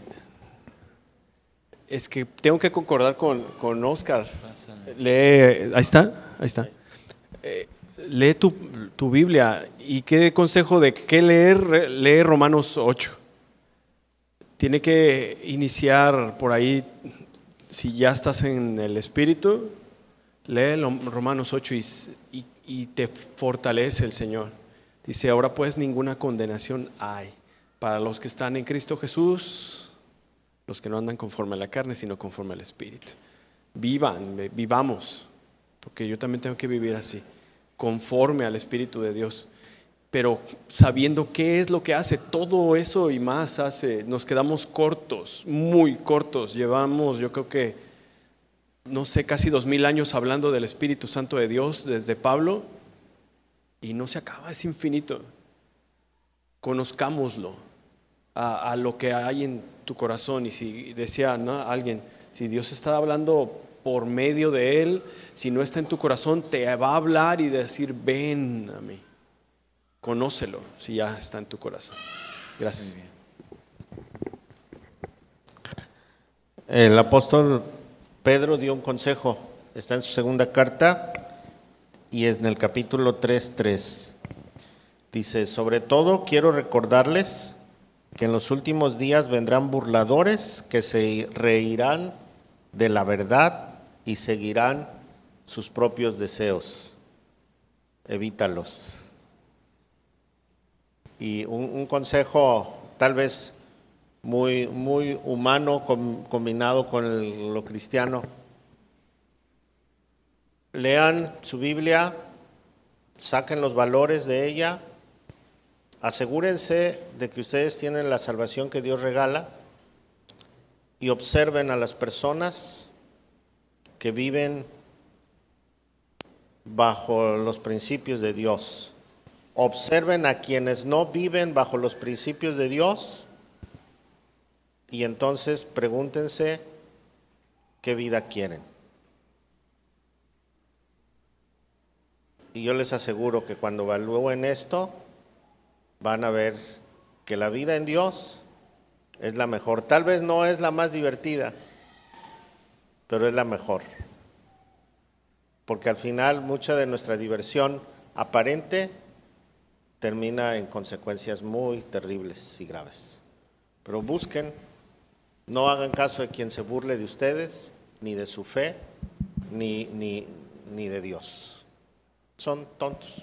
Es que tengo que concordar con, con Oscar. Lee, ahí está, ahí está. Eh, lee tu, tu Biblia y qué consejo de qué leer, lee Romanos 8. Tiene que iniciar por ahí, si ya estás en el Espíritu, lee Romanos 8 y, y- y te fortalece el Señor. Dice, ahora pues ninguna condenación hay para los que están en Cristo Jesús, los que no andan conforme a la carne, sino conforme al Espíritu. Vivan, vivamos, porque yo también tengo que vivir así, conforme al Espíritu de Dios, pero sabiendo qué es lo que hace, todo eso y más hace, nos quedamos cortos, muy cortos, llevamos yo creo que, no sé, casi dos mil años hablando del Espíritu Santo de Dios desde Pablo, y no se acaba, es infinito. conozcámoslo, a lo que hay en tu corazón. Y si decía alguien, si Dios está hablando por medio de él, si no está en tu corazón, te va a hablar y decir, ven a mí. Conócelo si ya está en tu corazón. Gracias. El apóstol Pedro dio un consejo, está en su segunda carta y es en el capítulo 3.3. Dice, sobre todo quiero recordarles que en los últimos días vendrán burladores que se reirán de la verdad y seguirán sus propios deseos. Evítalos. Y un, consejo tal vez muy, muy humano com- combinado con lo cristiano. Lean su Biblia, saquen los valores de ella, asegúrense de que ustedes tienen la salvación que Dios regala y observen a las personas que viven bajo los principios de Dios. Observen a quienes no viven bajo los principios de Dios y entonces pregúntense qué vida quieren. Y yo les aseguro que cuando evalúen esto, van a ver que la vida en Dios es la mejor. Tal vez no es la más divertida, pero es la mejor. Porque al final mucha de nuestra diversión aparente termina en consecuencias muy terribles y graves. Pero busquen, no hagan caso de quien se burle de ustedes, ni de su fe, ni, ni, ni de Dios. Son tontos.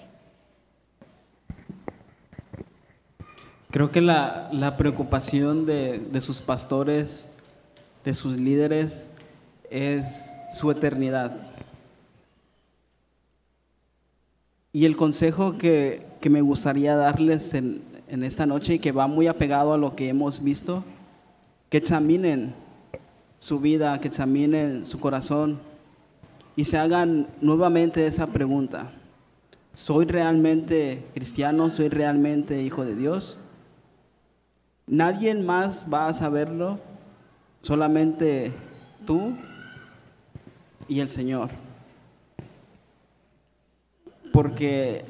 Creo que la, la preocupación de, de sus pastores, de sus líderes, es su eternidad. Y el consejo que, que me gustaría darles en, en esta noche y que va muy apegado a lo que hemos visto, que examinen su vida, que examinen su corazón y se hagan nuevamente esa pregunta. ¿Soy realmente cristiano? ¿Soy realmente hijo de Dios? Nadie más va a saberlo, solamente tú y el Señor. Porque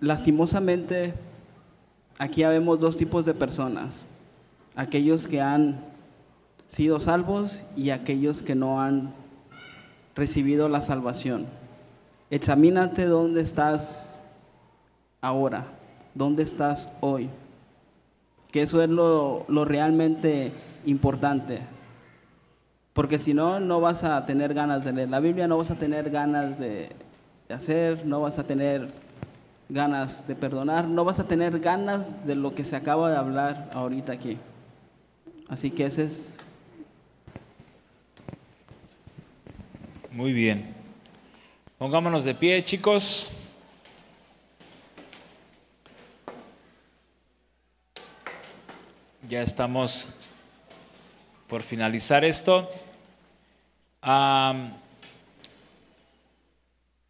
lastimosamente aquí vemos dos tipos de personas. Aquellos que han sido salvos y aquellos que no han recibido la salvación. Examínate dónde estás ahora, dónde estás hoy. Que eso es lo, lo realmente importante. Porque si no, no vas a tener ganas de leer la Biblia, no vas a tener ganas de, de hacer, no vas a tener ganas de perdonar, no vas a tener ganas de lo que se acaba de hablar ahorita aquí. Así que ese es Muy bien. Pongámonos de pie, chicos. Ya estamos por finalizar esto.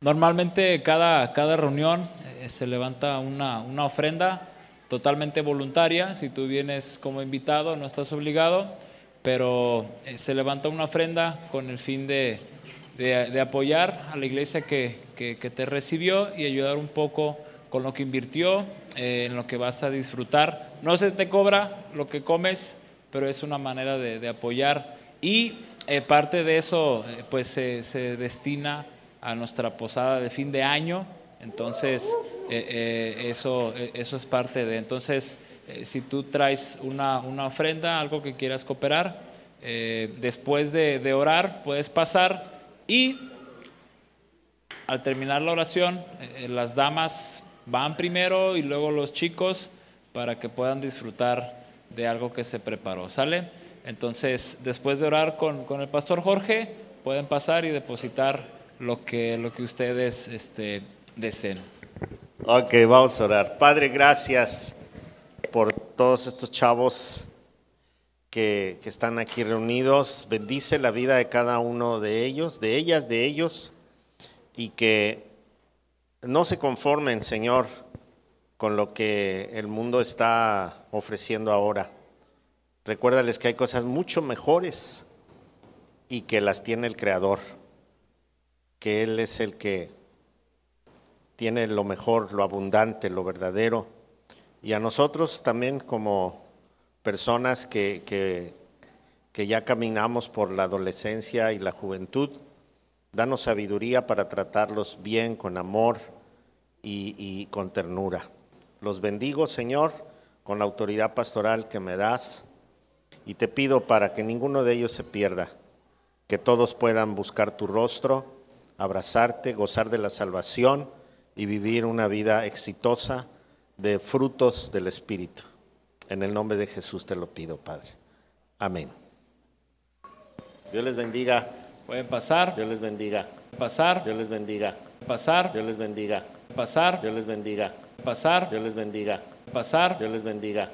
Normalmente cada, cada reunión eh, se levanta una, una ofrenda totalmente voluntaria. Si tú vienes como invitado, no estás obligado, pero eh, se levanta una ofrenda con el fin de, de- apoyar a la iglesia que, que- que te recibió y ayudar un poco con lo que invirtió, eh, en lo que vas a disfrutar. No se te cobra lo que comes, pero es una manera de, apoyar. Y eh, parte de eso eh, pues se, destina a nuestra posada de fin de año, entonces eh, eso, eso es parte de, entonces si tú traes una, una ofrenda, algo que quieras cooperar, después de, orar puedes pasar y al terminar la oración, las damas van primero y luego los chicos para que puedan disfrutar de algo que se preparó. ¿Sale? Entonces, después de orar con, con el pastor Jorge, pueden pasar y depositar lo que, lo que ustedes este, deseen. Ok, vamos a orar. Padre, gracias por todos estos chavos que, que están aquí reunidos. Bendice la vida de cada uno de ellos, de ellas, de ellos, y que no se conformen, Señor, con lo que el mundo está ofreciendo ahora. Recuérdales que hay cosas mucho mejores y que las tiene el Creador, que Él es el que tiene lo mejor, lo abundante, lo verdadero. Y a nosotros también como personas que, que, ya caminamos por la adolescencia y la juventud, danos sabiduría para tratarlos bien, con amor y con ternura. Los bendigo, Señor, con la autoridad pastoral que me das y te pido para que ninguno de ellos se pierda, que todos puedan buscar tu rostro, abrazarte, gozar de la salvación y vivir una vida exitosa de frutos del Espíritu. En el nombre de Jesús te lo pido, Padre. Amén. Dios les bendiga, Pueden pasar, Dios les bendiga, pasar, Dios les bendiga, pasar, Dios les bendiga, pasar, Dios les bendiga, pasar, Dios les bendiga, pasar. Dios les bendiga.